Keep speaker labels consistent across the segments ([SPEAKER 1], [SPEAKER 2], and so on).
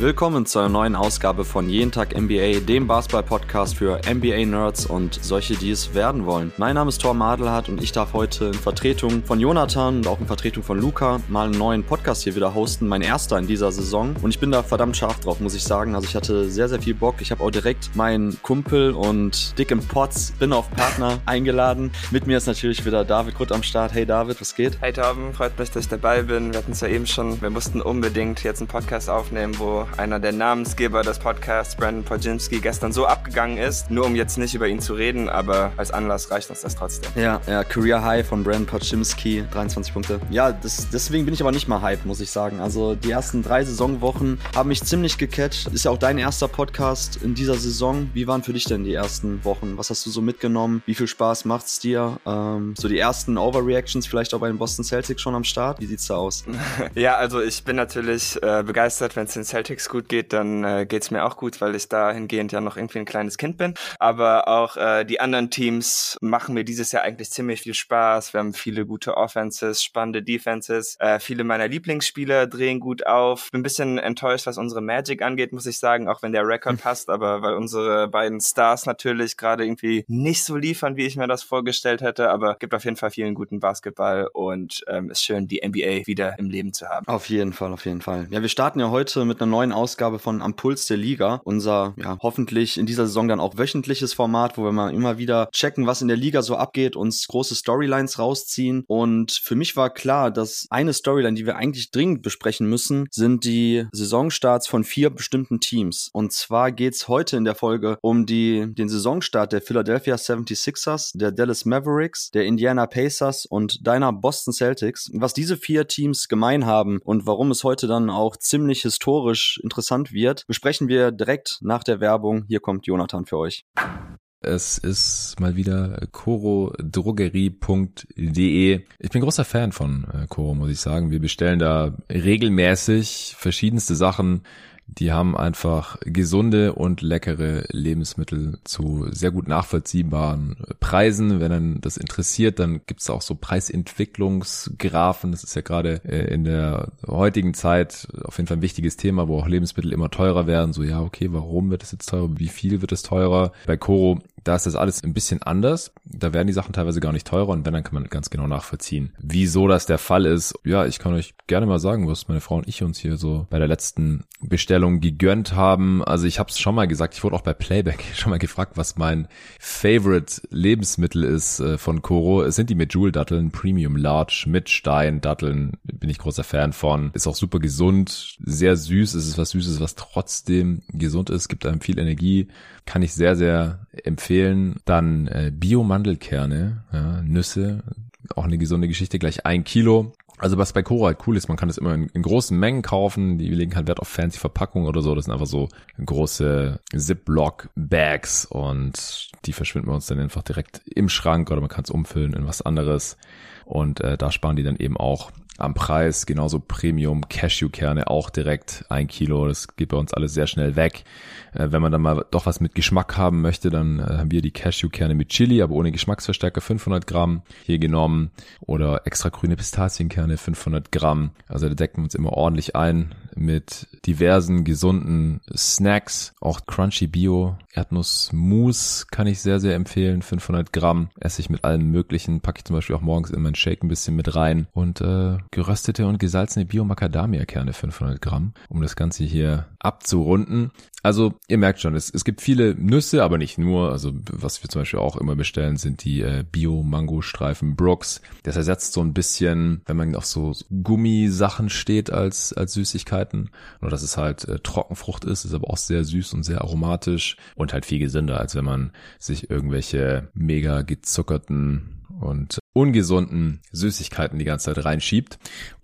[SPEAKER 1] Willkommen zu einer neuen Ausgabe von Jeden Tag NBA, dem Basketball-Podcast für NBA-Nerds und solche, die es werden wollen. Mein Name ist Thor Madelhardt und ich darf heute in Vertretung von Jonathan und auch in Vertretung von Luca mal einen neuen Podcast hier wieder hosten, mein erster in dieser Saison. Und ich bin da verdammt scharf drauf, muss ich sagen. Also ich hatte sehr, sehr viel Bock. Ich habe auch direkt meinen Kumpel und Dick im Potts, bin auf Partner eingeladen. Mit mir ist natürlich wieder David Grutt am Start. Hey David, was geht?
[SPEAKER 2] Hey Torben, freut mich, dass ich dabei bin. Wir hatten es ja eben schon, wir mussten unbedingt jetzt einen Podcast aufnehmen, wo einer der Namensgeber des Podcasts, Brandon Podzinski, gestern so abgegangen ist. Nur um jetzt nicht über ihn zu reden, aber als Anlass reicht uns das trotzdem.
[SPEAKER 1] Ja, ja, Career High von Brandon Podzinski, 23 Punkte. Ja, das, deswegen bin ich aber nicht mal hype, muss ich sagen. Also die ersten drei Saisonwochen haben mich ziemlich gecatcht. Ist ja auch dein erster Podcast in dieser Saison. Wie waren für dich denn die ersten Wochen? Was hast du so mitgenommen? Wie viel Spaß macht's dir? Ähm, so die ersten Overreactions vielleicht auch bei den Boston Celtics schon am Start? Wie sieht's da aus?
[SPEAKER 2] ja, also ich bin natürlich äh, begeistert, wenn es den Celtics Celtics gut geht, dann äh, geht mir auch gut, weil ich dahingehend ja noch irgendwie ein kleines Kind bin. Aber auch äh, die anderen Teams machen mir dieses Jahr eigentlich ziemlich viel Spaß. Wir haben viele gute Offenses, spannende Defenses. Äh, viele meiner Lieblingsspieler drehen gut auf. Bin ein bisschen enttäuscht, was unsere Magic angeht, muss ich sagen, auch wenn der Rekord hm. passt, aber weil unsere beiden Stars natürlich gerade irgendwie nicht so liefern, wie ich mir das vorgestellt hätte. Aber gibt auf jeden Fall vielen guten Basketball und ähm, ist schön, die NBA wieder im Leben zu haben.
[SPEAKER 1] Auf jeden Fall, auf jeden Fall. Ja, wir starten ja heute mit einer neuen Ausgabe von Am der Liga. Unser, ja, hoffentlich in dieser Saison dann auch wöchentliches Format, wo wir mal immer wieder checken, was in der Liga so abgeht, uns große Storylines rausziehen. Und für mich war klar, dass eine Storyline, die wir eigentlich dringend besprechen müssen, sind die Saisonstarts von vier bestimmten Teams. Und zwar geht's heute in der Folge um die, den Saisonstart der Philadelphia 76ers, der Dallas Mavericks, der Indiana Pacers und deiner Boston Celtics. Was diese vier Teams gemein haben und warum es heute dann auch ziemlich historisch interessant wird, besprechen wir direkt nach der Werbung. Hier kommt Jonathan für euch.
[SPEAKER 3] Es ist mal wieder corodrogerie.de. Ich bin großer Fan von äh, Coro, muss ich sagen. Wir bestellen da regelmäßig verschiedenste Sachen die haben einfach gesunde und leckere Lebensmittel zu sehr gut nachvollziehbaren Preisen. Wenn dann das interessiert, dann gibt es auch so Preisentwicklungsgrafen. Das ist ja gerade äh, in der heutigen Zeit auf jeden Fall ein wichtiges Thema, wo auch Lebensmittel immer teurer werden. So, ja, okay, warum wird es jetzt teurer? Wie viel wird es teurer? Bei Coro da ist das alles ein bisschen anders. Da werden die Sachen teilweise gar nicht teurer und wenn, dann kann man ganz genau nachvollziehen, wieso das der Fall ist. Ja, ich kann euch gerne mal sagen, was meine Frau und ich uns hier so bei der letzten Bestellung gegönnt haben. Also ich habe es schon mal gesagt, ich wurde auch bei Playback schon mal gefragt, was mein Favorite Lebensmittel ist äh, von Coro. Es sind die Medjool-Datteln, Premium Large mit Stein-Datteln. Bin ich großer Fan von. Ist auch super gesund, sehr süß. Es ist was Süßes, was trotzdem gesund ist, gibt einem viel Energie. Kann ich sehr, sehr empfehlen. Dann äh, Bio-Mandelkerne, ja, Nüsse, auch eine gesunde Geschichte, gleich ein Kilo. Also was bei Cora halt cool ist, man kann das immer in, in, großen Mengen kaufen. Die legen halt Wert auf fancy Verpackungen oder so. Das sind einfach so große Ziploc-Bags und die verschwinden bei uns dann einfach direkt im Schrank oder man kann es umfüllen in was anderes. Und äh, da sparen die dann eben auch am Preis. Genauso Premium Cashewkerne auch direkt ein Kilo. Das geht bei uns alles sehr schnell weg. Äh, wenn man dann mal doch was mit Geschmack haben möchte, dann äh, haben wir die Cashewkerne mit Chili, aber ohne Geschmacksverstärker 500 Gramm hier genommen oder extra grüne Pistazienkerne 500 Gramm. Also da decken wir uns immer ordentlich ein mit diversen gesunden Snacks. Auch Crunchy Bio Erdnussmus kann ich sehr, sehr empfehlen. 500 Gramm esse ich mit allem möglichen. Packe ich zum Beispiel auch morgens in meinen Shake ein bisschen mit rein. Und äh, geröstete und gesalzene Bio-Macadamia-Kerne 500 Gramm, um das Ganze hier abzurunden. Also ihr merkt schon, es, es gibt viele Nüsse, aber nicht nur. Also was wir zum Beispiel auch immer bestellen, sind die äh, Bio-Mango-Streifen Brooks. Das ersetzt so ein bisschen, wenn man auf so Gummisachen steht als, als Süßigkeiten. Nur dass es halt äh, Trockenfrucht ist, ist aber auch sehr süß und sehr aromatisch und halt viel gesünder, als wenn man sich irgendwelche mega gezuckerten und ungesunden Süßigkeiten die ganze Zeit reinschiebt.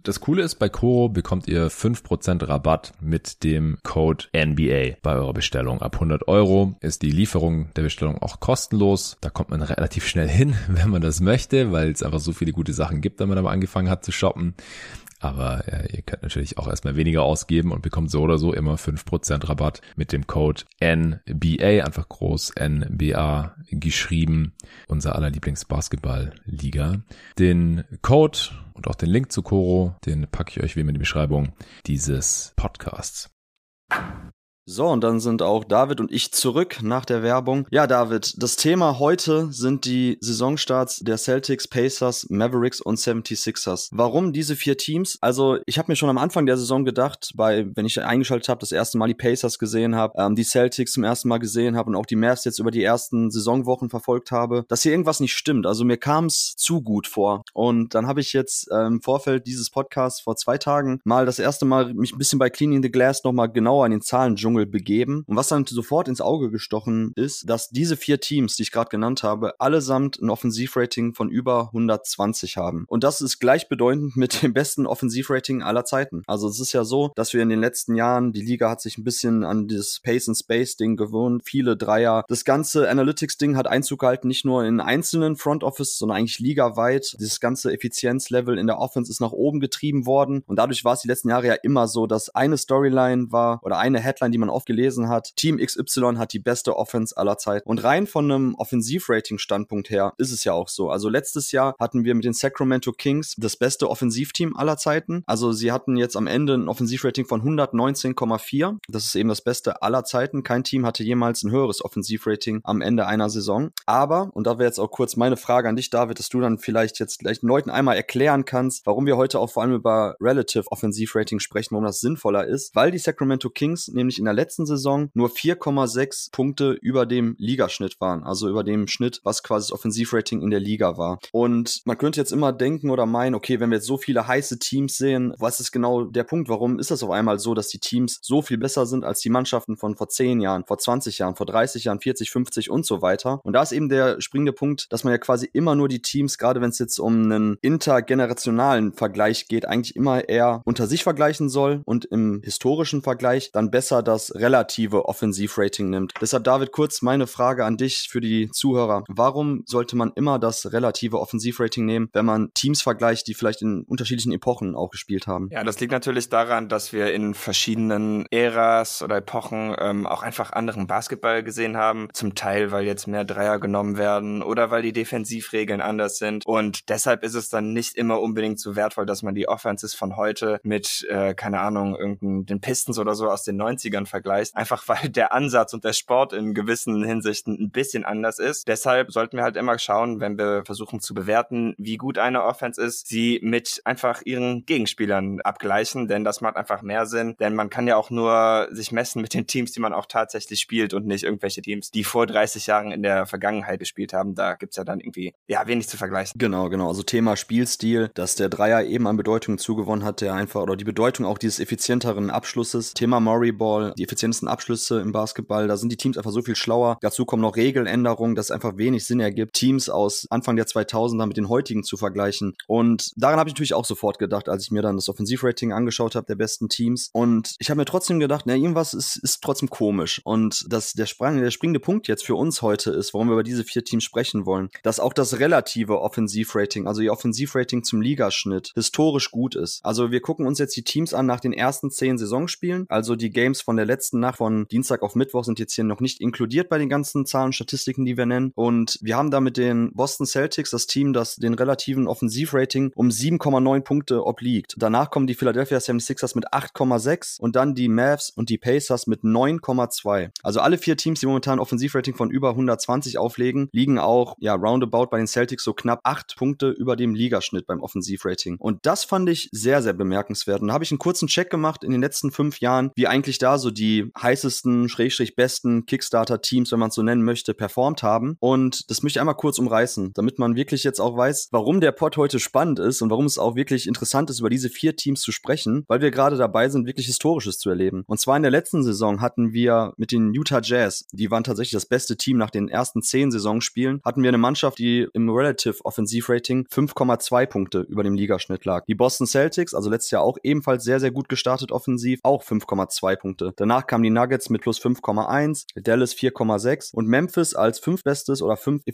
[SPEAKER 3] Das Coole ist, bei Coro bekommt ihr 5% Rabatt mit dem Code NBA bei eurer Bestellung. Ab 100 Euro ist die Lieferung der Bestellung auch kostenlos. Da kommt man relativ schnell hin, wenn man das möchte, weil es einfach so viele gute Sachen gibt, wenn man aber angefangen hat zu shoppen. Aber äh, ihr könnt natürlich auch erstmal weniger ausgeben und bekommt so oder so immer 5% Rabatt mit dem Code NBA, einfach groß NBA geschrieben, unser aller Lieblingsbasketball-Liga. Den Code und auch den Link zu Coro, den packe ich euch wie immer in die Beschreibung dieses Podcasts.
[SPEAKER 1] So, und dann sind auch David und ich zurück nach der Werbung. Ja, David, das Thema heute sind die Saisonstarts der Celtics, Pacers, Mavericks und 76ers. Warum diese vier Teams? Also, ich habe mir schon am Anfang der Saison gedacht, bei, wenn ich eingeschaltet habe, das erste Mal die Pacers gesehen habe, ähm, die Celtics zum ersten Mal gesehen habe und auch die Mavs jetzt über die ersten Saisonwochen verfolgt habe, dass hier irgendwas nicht stimmt. Also mir kam es zu gut vor. Und dann habe ich jetzt äh, im Vorfeld dieses Podcasts vor zwei Tagen mal das erste Mal mich ein bisschen bei Cleaning the Glass nochmal genauer an den Zahlen Dschungel begeben. Und was dann sofort ins Auge gestochen ist, dass diese vier Teams, die ich gerade genannt habe, allesamt ein Offensivrating von über 120 haben. Und das ist gleichbedeutend mit dem besten Offensivrating aller Zeiten. Also es ist ja so, dass wir in den letzten Jahren, die Liga hat sich ein bisschen an dieses Pace and Space Ding gewohnt, viele Dreier. Das ganze Analytics Ding hat Einzug gehalten, nicht nur in einzelnen Front Office, sondern eigentlich ligaweit. Dieses ganze Effizienzlevel in der Offense ist nach oben getrieben worden. Und dadurch war es die letzten Jahre ja immer so, dass eine Storyline war oder eine Headline, die man oft gelesen hat, Team XY hat die beste Offense aller Zeiten. Und rein von einem Offensivrating-Standpunkt her ist es ja auch so. Also letztes Jahr hatten wir mit den Sacramento Kings das beste Offensivteam aller Zeiten. Also sie hatten jetzt am Ende ein Offensivrating von 119,4. Das ist eben das Beste aller Zeiten. Kein Team hatte jemals ein höheres Offensivrating am Ende einer Saison. Aber, und da wäre jetzt auch kurz meine Frage an dich, David, dass du dann vielleicht jetzt gleich den Leuten einmal erklären kannst, warum wir heute auch vor allem über Relative Offensivrating sprechen, warum das sinnvoller ist, weil die Sacramento Kings nämlich in der letzten Saison nur 4,6 Punkte über dem Ligaschnitt waren, also über dem Schnitt, was quasi das Offensivrating in der Liga war. Und man könnte jetzt immer denken oder meinen, okay, wenn wir jetzt so viele heiße Teams sehen, was ist genau der Punkt? Warum ist das auf einmal so, dass die Teams so viel besser sind als die Mannschaften von vor 10 Jahren, vor 20 Jahren, vor 30 Jahren, 40, 50 und so weiter? Und da ist eben der springende Punkt, dass man ja quasi immer nur die Teams, gerade wenn es jetzt um einen intergenerationalen Vergleich geht, eigentlich immer eher unter sich vergleichen soll und im historischen Vergleich dann besser das relative Offensivrating nimmt. Deshalb, David, kurz meine Frage an dich für die Zuhörer. Warum sollte man immer das relative Offensivrating nehmen, wenn man Teams vergleicht, die vielleicht in unterschiedlichen Epochen auch gespielt haben?
[SPEAKER 2] Ja, das liegt natürlich daran, dass wir in verschiedenen Äras oder Epochen ähm, auch einfach anderen Basketball gesehen haben. Zum Teil, weil jetzt mehr Dreier genommen werden oder weil die Defensivregeln anders sind. Und deshalb ist es dann nicht immer unbedingt so wertvoll, dass man die Offenses von heute mit, äh, keine Ahnung, irgendeinen den Pistons oder so aus den 90ern vergleicht. Einfach weil der Ansatz und der Sport in gewissen Hinsichten ein bisschen anders ist. Deshalb sollten wir halt immer schauen, wenn wir versuchen zu bewerten, wie gut eine Offense ist, sie mit einfach ihren Gegenspielern abgleichen, denn das macht einfach mehr Sinn, denn man kann ja auch nur sich messen mit den Teams, die man auch tatsächlich spielt und nicht irgendwelche Teams, die vor 30 Jahren in der Vergangenheit gespielt haben. Da gibt's ja dann irgendwie, ja, wenig zu vergleichen.
[SPEAKER 1] Genau, genau. Also Thema Spielstil, dass der Dreier eben an Bedeutung zugewonnen hat, der einfach, oder die Bedeutung auch dieses effizienteren Abschlusses. Thema Murray Ball, die effizientesten Abschlüsse im Basketball, da sind die Teams einfach so viel schlauer. Dazu kommen noch Regeländerungen, dass einfach wenig Sinn ergibt, Teams aus Anfang der 2000er mit den heutigen zu vergleichen. Und daran habe ich natürlich auch sofort gedacht, als ich mir dann das Offensivrating angeschaut habe der besten Teams. Und ich habe mir trotzdem gedacht, na, irgendwas ist, ist trotzdem komisch. Und das, der, Sprang, der springende Punkt jetzt für uns heute ist, warum wir über diese vier Teams sprechen wollen, dass auch das relative Offensivrating, also ihr Offensivrating zum Ligaschnitt, historisch gut ist. Also wir gucken uns jetzt die Teams an nach den ersten zehn Saisonspielen, also die Games von der letzten Nacht von Dienstag auf Mittwoch sind jetzt hier noch nicht inkludiert bei den ganzen Zahlen, Statistiken, die wir nennen. Und wir haben da mit den Boston Celtics das Team, das den relativen Offensivrating um 7,9 Punkte obliegt. Danach kommen die Philadelphia 76ers mit 8,6 und dann die Mavs und die Pacers mit 9,2. Also alle vier Teams, die momentan Offensivrating von über 120 auflegen, liegen auch ja roundabout bei den Celtics so knapp 8 Punkte über dem Ligaschnitt beim Offensivrating. Und das fand ich sehr, sehr bemerkenswert. Und da habe ich einen kurzen Check gemacht in den letzten fünf Jahren, wie eigentlich da so die heißesten, schrägstrich besten Kickstarter-Teams, wenn man es so nennen möchte, performt haben. Und das möchte ich einmal kurz umreißen, damit man wirklich jetzt auch weiß, warum der Pod heute spannend ist und warum es auch wirklich interessant ist, über diese vier Teams zu sprechen, weil wir gerade dabei sind, wirklich Historisches zu erleben. Und zwar in der letzten Saison hatten wir mit den Utah Jazz, die waren tatsächlich das beste Team nach den ersten zehn Saisonspielen, hatten wir eine Mannschaft, die im Relative Offensivrating 5,2 Punkte über dem Ligaschnitt lag. Die Boston Celtics, also letztes Jahr auch ebenfalls sehr, sehr gut gestartet offensiv, auch 5,2 Punkte. Danach kamen die Nuggets mit plus 5,1, Dallas 4,6 und Memphis als fünftbestes oder fünf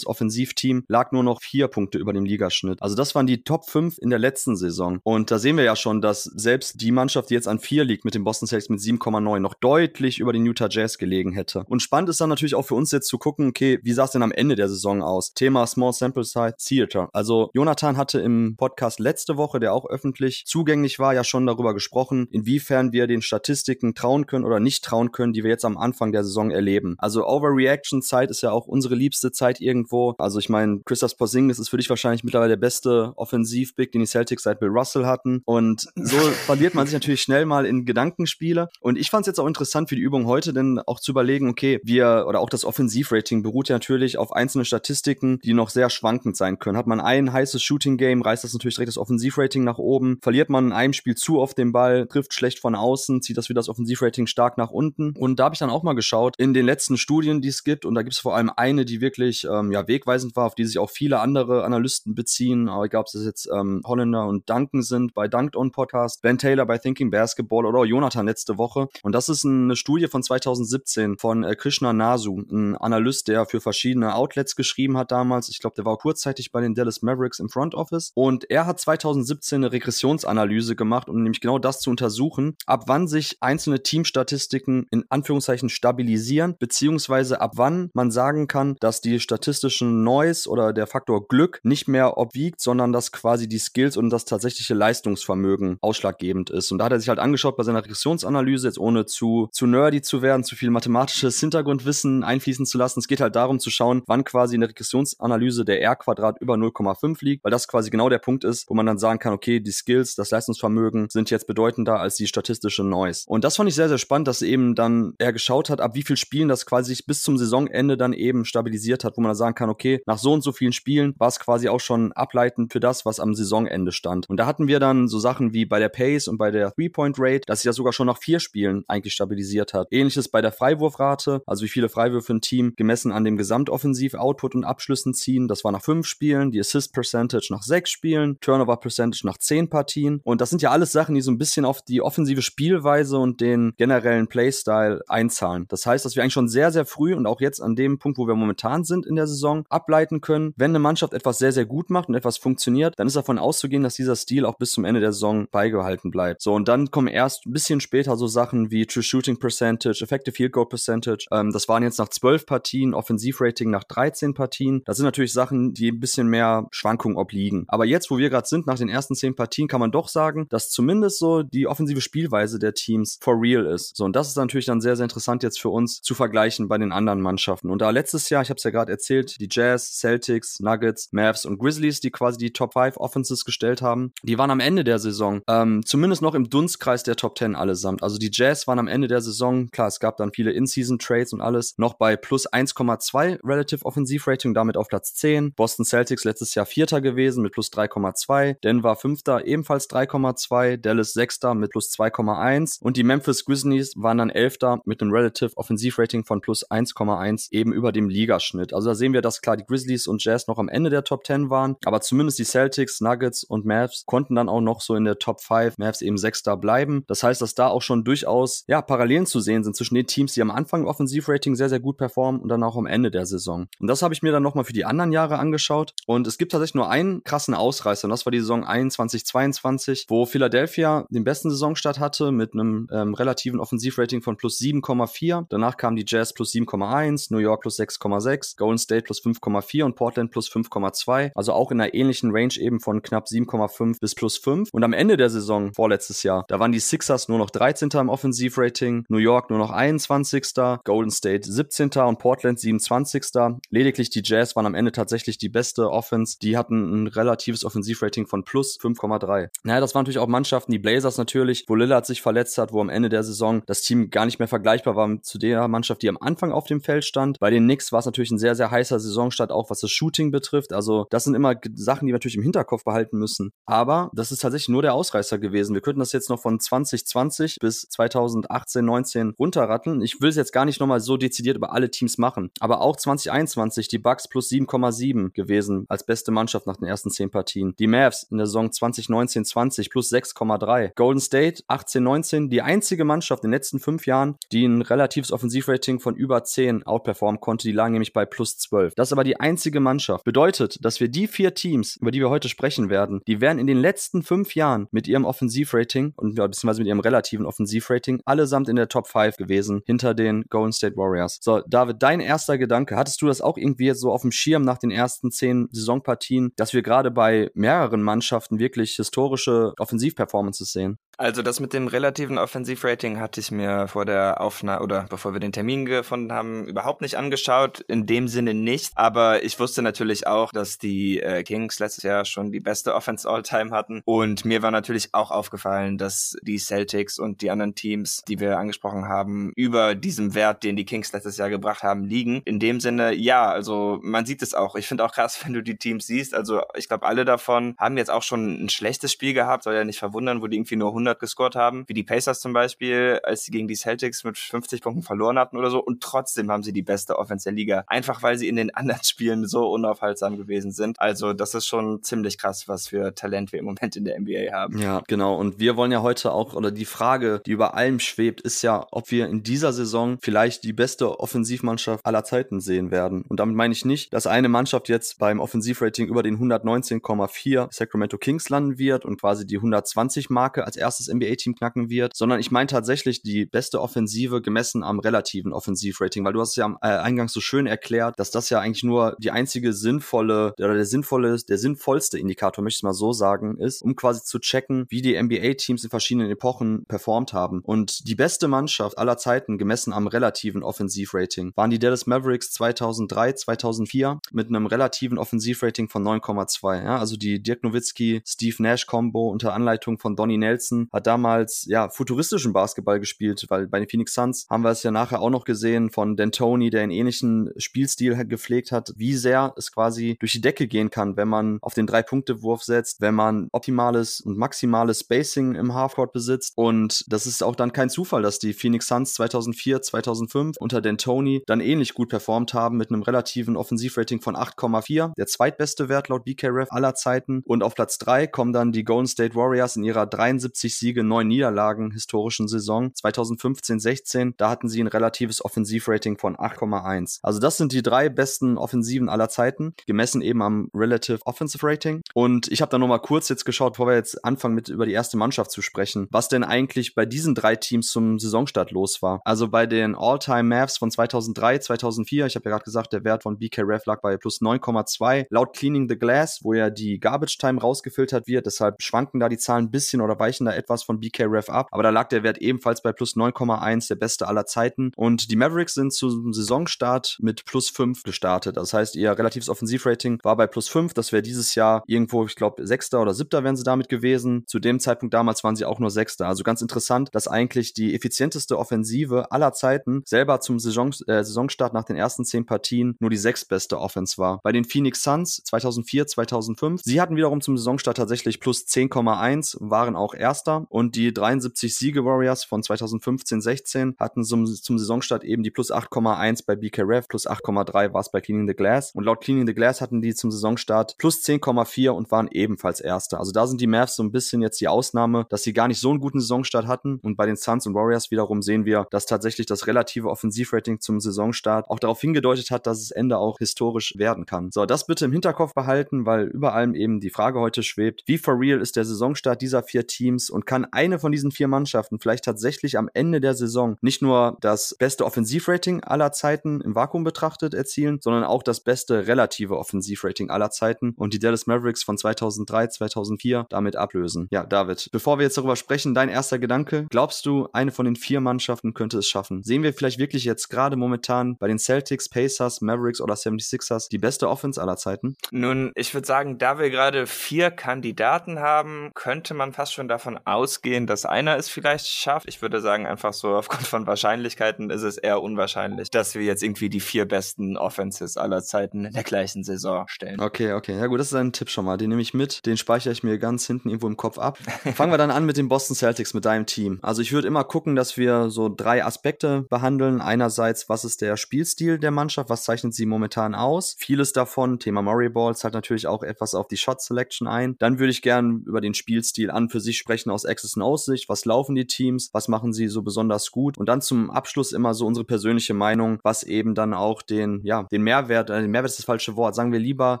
[SPEAKER 1] Offensivteam lag nur noch vier Punkte über dem Ligaschnitt. Also das waren die Top 5 in der letzten Saison. Und da sehen wir ja schon, dass selbst die Mannschaft, die jetzt an 4 liegt mit den Boston Celtics mit 7,9, noch deutlich über den Utah Jazz gelegen hätte. Und spannend ist dann natürlich auch für uns jetzt zu gucken, okay, wie sah es denn am Ende der Saison aus? Thema Small Sample Size Theater. Also Jonathan hatte im Podcast letzte Woche, der auch öffentlich zugänglich war, ja schon darüber gesprochen, inwiefern wir den Statistiken trauen können oder nicht trauen können, die wir jetzt am Anfang der Saison erleben. Also Overreaction-Zeit ist ja auch unsere liebste Zeit irgendwo. Also ich meine, Christoph Porzingis ist für dich wahrscheinlich mittlerweile der beste Offensiv-Big, den die Celtics seit Bill Russell hatten. Und so verliert man sich natürlich schnell mal in Gedankenspiele. Und ich fand es jetzt auch interessant für die Übung heute, denn auch zu überlegen, okay, wir oder auch das Offensivrating beruht ja natürlich auf einzelnen Statistiken, die noch sehr schwankend sein können. Hat man ein heißes Shooting-Game, reißt das natürlich direkt das Offensivrating nach oben. Verliert man in einem Spiel zu auf den Ball, trifft schlecht von außen, zieht das wieder das Offensivrating stark nach unten. Und da habe ich dann auch mal geschaut in den letzten Studien, die es gibt. Und da gibt es vor allem eine, die wirklich ähm, ja, wegweisend war, auf die sich auch viele andere Analysten beziehen. Aber egal, ob es jetzt ähm, Holländer und Duncan sind bei Dunked On Podcast, Ben Taylor bei Thinking Basketball oder Jonathan letzte Woche. Und das ist eine Studie von 2017 von äh, Krishna Nasu, ein Analyst, der für verschiedene Outlets geschrieben hat damals. Ich glaube, der war kurzzeitig bei den Dallas Mavericks im Front Office. Und er hat 2017 eine Regressionsanalyse gemacht, um nämlich genau das zu untersuchen, ab wann sich einzelne Teamstatistiken in Anführungszeichen stabilisieren, beziehungsweise ab wann man sagen kann, dass die statistischen Noise oder der Faktor Glück nicht mehr obwiegt, sondern dass quasi die Skills und das tatsächliche Leistungsvermögen ausschlaggebend ist. Und da hat er sich halt angeschaut bei seiner Regressionsanalyse, jetzt ohne zu, zu nerdy zu werden, zu viel mathematisches Hintergrundwissen einfließen zu lassen. Es geht halt darum zu schauen, wann quasi in der Regressionsanalyse der R-Quadrat über 0,5 liegt, weil das quasi genau der Punkt ist, wo man dann sagen kann, okay, die Skills, das Leistungsvermögen sind jetzt bedeutender als die statistische Noise. Und das fand ich sehr, sehr spannend, dass eben dann er geschaut hat, ab wie viel Spielen das quasi sich bis zum Saisonende dann eben stabilisiert hat, wo man dann sagen kann, okay, nach so und so vielen Spielen war es quasi auch schon ableitend für das, was am Saisonende stand. Und da hatten wir dann so Sachen wie bei der Pace und bei der Three-Point-Rate, dass sich das sogar schon nach vier Spielen eigentlich stabilisiert hat. Ähnliches bei der Freiwurfrate, also wie viele Freiwürfe ein Team gemessen an dem Gesamtoffensiv-Output und Abschlüssen ziehen. Das war nach fünf Spielen, die Assist-Percentage nach sechs Spielen, Turnover-Percentage nach zehn Partien. Und das sind ja alles Sachen, die so ein bisschen auf die offensive Spielweise und den generellen Playstyle einzahlen. Das heißt, dass wir eigentlich schon sehr, sehr früh und auch jetzt an dem Punkt, wo wir momentan sind in der Saison, ableiten können, wenn eine Mannschaft etwas sehr, sehr gut macht und etwas funktioniert, dann ist davon auszugehen, dass dieser Stil auch bis zum Ende der Saison beigehalten bleibt. So, und dann kommen erst ein bisschen später so Sachen wie True Shooting Percentage, Effective Field Goal Percentage. Ähm, das waren jetzt nach zwölf Partien, Offensivrating nach 13 Partien. Das sind natürlich Sachen, die ein bisschen mehr Schwankungen obliegen. Aber jetzt, wo wir gerade sind, nach den ersten zehn Partien, kann man doch sagen, dass zumindest so die offensive Spielweise der Teams for real ist. So, und das ist natürlich dann sehr, sehr interessant jetzt für uns zu vergleichen bei den anderen Mannschaften. Und da letztes Jahr, ich habe es ja gerade erzählt, die Jazz, Celtics, Nuggets, Mavs und Grizzlies, die quasi die Top 5 Offenses gestellt haben, die waren am Ende der Saison ähm, zumindest noch im Dunstkreis der Top 10 allesamt. Also die Jazz waren am Ende der Saison, klar, es gab dann viele In-Season-Trades und alles, noch bei plus 1,2 Relative Offensivrating, damit auf Platz 10. Boston Celtics letztes Jahr Vierter gewesen mit plus 3,2. Denver Fünfter ebenfalls 3,2. Dallas Sechster mit plus 2,1. Und die Memphis Grizzlies waren dann Elfter mit einem Relative Offensivrating von plus 1,1 eben über dem Ligaschnitt. Also da sehen wir, dass klar die Grizzlies und Jazz noch am Ende der Top 10 waren, aber zumindest die Celtics, Nuggets und Mavs konnten dann auch noch so in der Top 5, Mavs eben Sechster bleiben. Das heißt, dass da auch schon durchaus ja Parallelen zu sehen sind zwischen den Teams, die am Anfang Offensivrating sehr, sehr gut performen und dann auch am Ende der Saison. Und das habe ich mir dann nochmal für die anderen Jahre angeschaut. Und es gibt tatsächlich nur einen krassen Ausreißer, und das war die Saison 21, 22, wo Philadelphia den besten Saisonstart hatte mit einem ähm, relativen Offensivrating von plus 7,4. Danach kamen die Jazz plus 7,1, New York plus 6,6, Golden State plus 5,4 und Portland plus 5,2. Also auch in einer ähnlichen Range eben von knapp 7,5 bis plus 5. Und am Ende der Saison, vorletztes Jahr, da waren die Sixers nur noch 13. im Offensivrating, New York nur noch 21. Golden State 17. und Portland 27. Lediglich die Jazz waren am Ende tatsächlich die beste Offense. Die hatten ein relatives Offensivrating von plus 5,3. Naja, das waren natürlich auch Mannschaften, die Blazers natürlich, wo Lillard sich verletzt hat, wo am Ende der Saison das Team gar nicht mehr vergleichbar war zu der Mannschaft, die am Anfang auf dem Feld stand. Bei den Knicks war es natürlich ein sehr, sehr heißer Saisonstart, auch was das Shooting betrifft. Also das sind immer Sachen, die wir natürlich im Hinterkopf behalten müssen. Aber das ist tatsächlich nur der Ausreißer gewesen. Wir könnten das jetzt noch von 2020 bis 2018, 19 runterratteln. Ich will es jetzt gar nicht nochmal so dezidiert über alle Teams machen. Aber auch 2021 die Bucks plus 7,7 gewesen als beste Mannschaft nach den ersten 10 Partien. Die Mavs in der Saison 2019, 20 plus 6,3. Golden State 18, 19 die einzige Mannschaft in den letzten fünf Jahren, die ein relatives Offensivrating von über 10 outperformen konnte. Die lagen nämlich bei plus 12. Das ist aber die einzige Mannschaft. Bedeutet, dass wir die vier Teams, über die wir heute sprechen werden, die werden in den letzten fünf Jahren mit ihrem Offensivrating und beziehungsweise mit ihrem relativen Offensivrating allesamt in der Top 5 gewesen, hinter den Golden State Warriors. So, David, dein erster Gedanke, hattest du das auch irgendwie so auf dem Schirm nach den ersten zehn Saisonpartien, dass wir gerade bei mehreren Mannschaften wirklich historische Offensivperformances sehen?
[SPEAKER 2] Also das mit dem relativen Offensivrating hatte ich mir vor der Aufnahme oder bevor wir den Termin gefunden haben, überhaupt nicht angeschaut. In dem Sinne nicht. Aber ich wusste natürlich auch, dass die äh, Kings letztes Jahr schon die beste Offense All-Time hatten. Und mir war natürlich auch aufgefallen, dass die Celtics und die anderen Teams, die wir angesprochen haben, über diesem Wert, den die Kings letztes Jahr gebracht haben, liegen. In dem Sinne, ja, also man sieht es auch. Ich finde auch krass, wenn du die Teams siehst. Also ich glaube, alle davon haben jetzt auch schon ein schlechtes Spiel gehabt. Soll ja nicht verwundern, wo die irgendwie nur 100 gescored haben. Wie die Pacers zum Beispiel, als sie gegen die Celtics mit 50 Punkten verloren hatten oder so. Und trotzdem haben sie die beste Offense der Liga. Einfach weil sie in den anderen Spielen so unaufhaltsam gewesen sind. Also das ist schon ziemlich krass, was für Talent wir im Moment in der NBA haben.
[SPEAKER 1] Ja, genau. Und wir wollen ja heute auch, oder die Frage, die über allem schwebt, ist ja, ob wir in dieser Saison vielleicht die beste Offensivmannschaft aller Zeiten sehen werden. Und damit meine ich nicht, dass eine Mannschaft jetzt beim Offensivrating über den 119,4 Sacramento Kings landen wird und quasi die 120 Marke als erstes NBA-Team knacken wird, sondern ich meine tatsächlich die beste Offensive gemessen am relativen Offensivrating, weil du hast ja am äh, Eingang so schön erklärt, dass das ja eigentlich nur die einzige sinnvolle oder der sinnvolle, der sinnvollste Indikator, möchte ich mal so sagen, ist, um quasi zu checken, wie die NBA-Teams in verschiedenen Epochen performt haben. Und die beste Mannschaft aller Zeiten gemessen am relativen Offensivrating waren die Dallas Mavericks 2003, 2004 mit einem relativen Offensivrating von 9,2. Ja, also die Dirk Nowitzki, Steve Nash Combo unter Anleitung von Donnie Nelson hat damals ja futuristischen Basketball gespielt, weil bei den Phoenix Suns haben wir es ja nachher auch noch gesehen von D'Antoni, der einen ähnlichen Spielstil gepflegt hat, wie sehr es quasi durch die Decke gehen kann, wenn man auf den Drei-Punkte-Wurf setzt, wenn man optimales und maximales Spacing im Halfcourt besitzt. Und das ist auch dann kein Zufall, dass die Phoenix Suns 2004, 2005 unter D'Antoni dann ähnlich gut performt haben mit einem relativen Offensivrating von 8,4, der zweitbeste Wert laut BKRF aller Zeiten. Und auf Platz 3 kommen dann die Golden State Warriors in ihrer 73 Siege, 9 Niederlagen historischen Saison 2015-16. Da hatten sie ein relatives Offensivrating von 8,1. Also das sind die drei besten Offensiven aller Zeiten, gemessen eben am Relative Offensive Rating. Und ich habe da nochmal kurz jetzt geschaut, bevor wir jetzt anfangen mit über die erste Mannschaft zu sprechen, was denn eigentlich bei diesen drei Teams zum Saisonstart los war. Also bei den All-Time Mavs von 2003, 2004, ich habe ja gerade gesagt, der Wert von BK Ref lag bei plus 9,2. Laut Cleaning the Glass, wo ja die Garbage Time rausgefiltert wird, deshalb schwanken da die Zahlen ein bisschen oder weichen da etwas von BK Ref ab. Aber da lag der Wert ebenfalls bei plus 9,1, der beste aller Zeiten. Und die Mavericks sind zum Saisonstart mit plus 5 gestartet. Das heißt, ihr relatives Offensivrating war bei plus 5. Das wäre dieses Jahr irgendwo, ich glaube, Sechster oder Siebter wären sie damit gewesen. Zu dem Zeitpunkt damals waren sie auch nur Sechster. Also ganz interessant, dass eigentlich die effizienteste Offensive aller Zeiten selber zum Saison, äh, Saisonstart nach den ersten zehn Partien nur die sechstbeste Offense war. Bei den Phoenix Suns 2004, 2005, sie hatten wiederum zum Saisonstart tatsächlich plus 10,1, waren auch Erster und die 73 Siege Warriors von 2015, 16 hatten zum, zum Saisonstart eben die plus 8,1 bei BK plus 8,3 war es bei Cleaning the Glass und laut Cleaning the Glass hatten die zum Saisonstart plus 10,4 und waren ebenfalls Erster. Also da sind die Mavs so ein bisschen jetzt die Ausnahme, dass sie gar nicht so einen guten Saisonstart hatten und bei den Suns und Warriors wiederum sehen wir, dass tatsächlich das relative Offensivrating zum Saisonstart auch darauf hingedeutet hat, dass es Ende auch historisch werden kann. So, das bitte im Hinterkopf behalten, weil über allem eben die Frage heute schwebt, wie for real ist der Saisonstart dieser vier Teams und kann eine von diesen vier Mannschaften vielleicht tatsächlich am Ende der Saison nicht nur das beste Offensivrating aller Zeiten im Vakuum betrachtet erzielen, sondern auch das beste relative Offensivrating aller Zeiten und die Dallas Mavericks von 2003, 2004 damit ablösen. Ja, David, bevor wir jetzt darüber sprechen, dein erster Gedanke, glaubst du, eine von den vier Mannschaften könnte es schaffen? Sehen wir vielleicht wirklich jetzt gerade momentan bei den Celtics, Pacers, Mavericks oder 76ers die beste Offense aller Zeiten?
[SPEAKER 2] Nun, ich würde sagen, da wir gerade vier Kandidaten haben, könnte man fast schon davon ausgehen, dass einer es vielleicht schafft. Ich würde sagen, einfach so aufgrund von Wahrscheinlichkeiten ist es eher unwahrscheinlich, dass wir jetzt irgendwie die vier besten Offenses aller Zeiten in der gleichen Saison stellen.
[SPEAKER 1] Okay, okay. Ja gut, das ist ein Tipp schon mal. Den nehme ich mit. Den speichere ich mir ganz hinten irgendwo im Kopf ab. Fangen wir dann an mit den Boston Celtics, mit deinem Team. Also ich würde immer gucken, dass wir so drei Aspekte behandeln. Einerseits, was ist der Spielstil der Mannschaft? Was zeichnet sie momentan aus? Vieles davon, Thema Murray Ball, zahlt natürlich auch etwas auf die Shot Selection ein. Dann würde ich gern über den Spielstil an für sich sprechen aus Access und Aussicht. Was laufen die Teams? Was machen sie so besonders gut? Und dann zum Abschluss immer so unsere persönliche Meinung, was eben dann auch den, ja, den Mehrwert, äh, den Mehrwert ist das falsche Wort, sagen wir lieber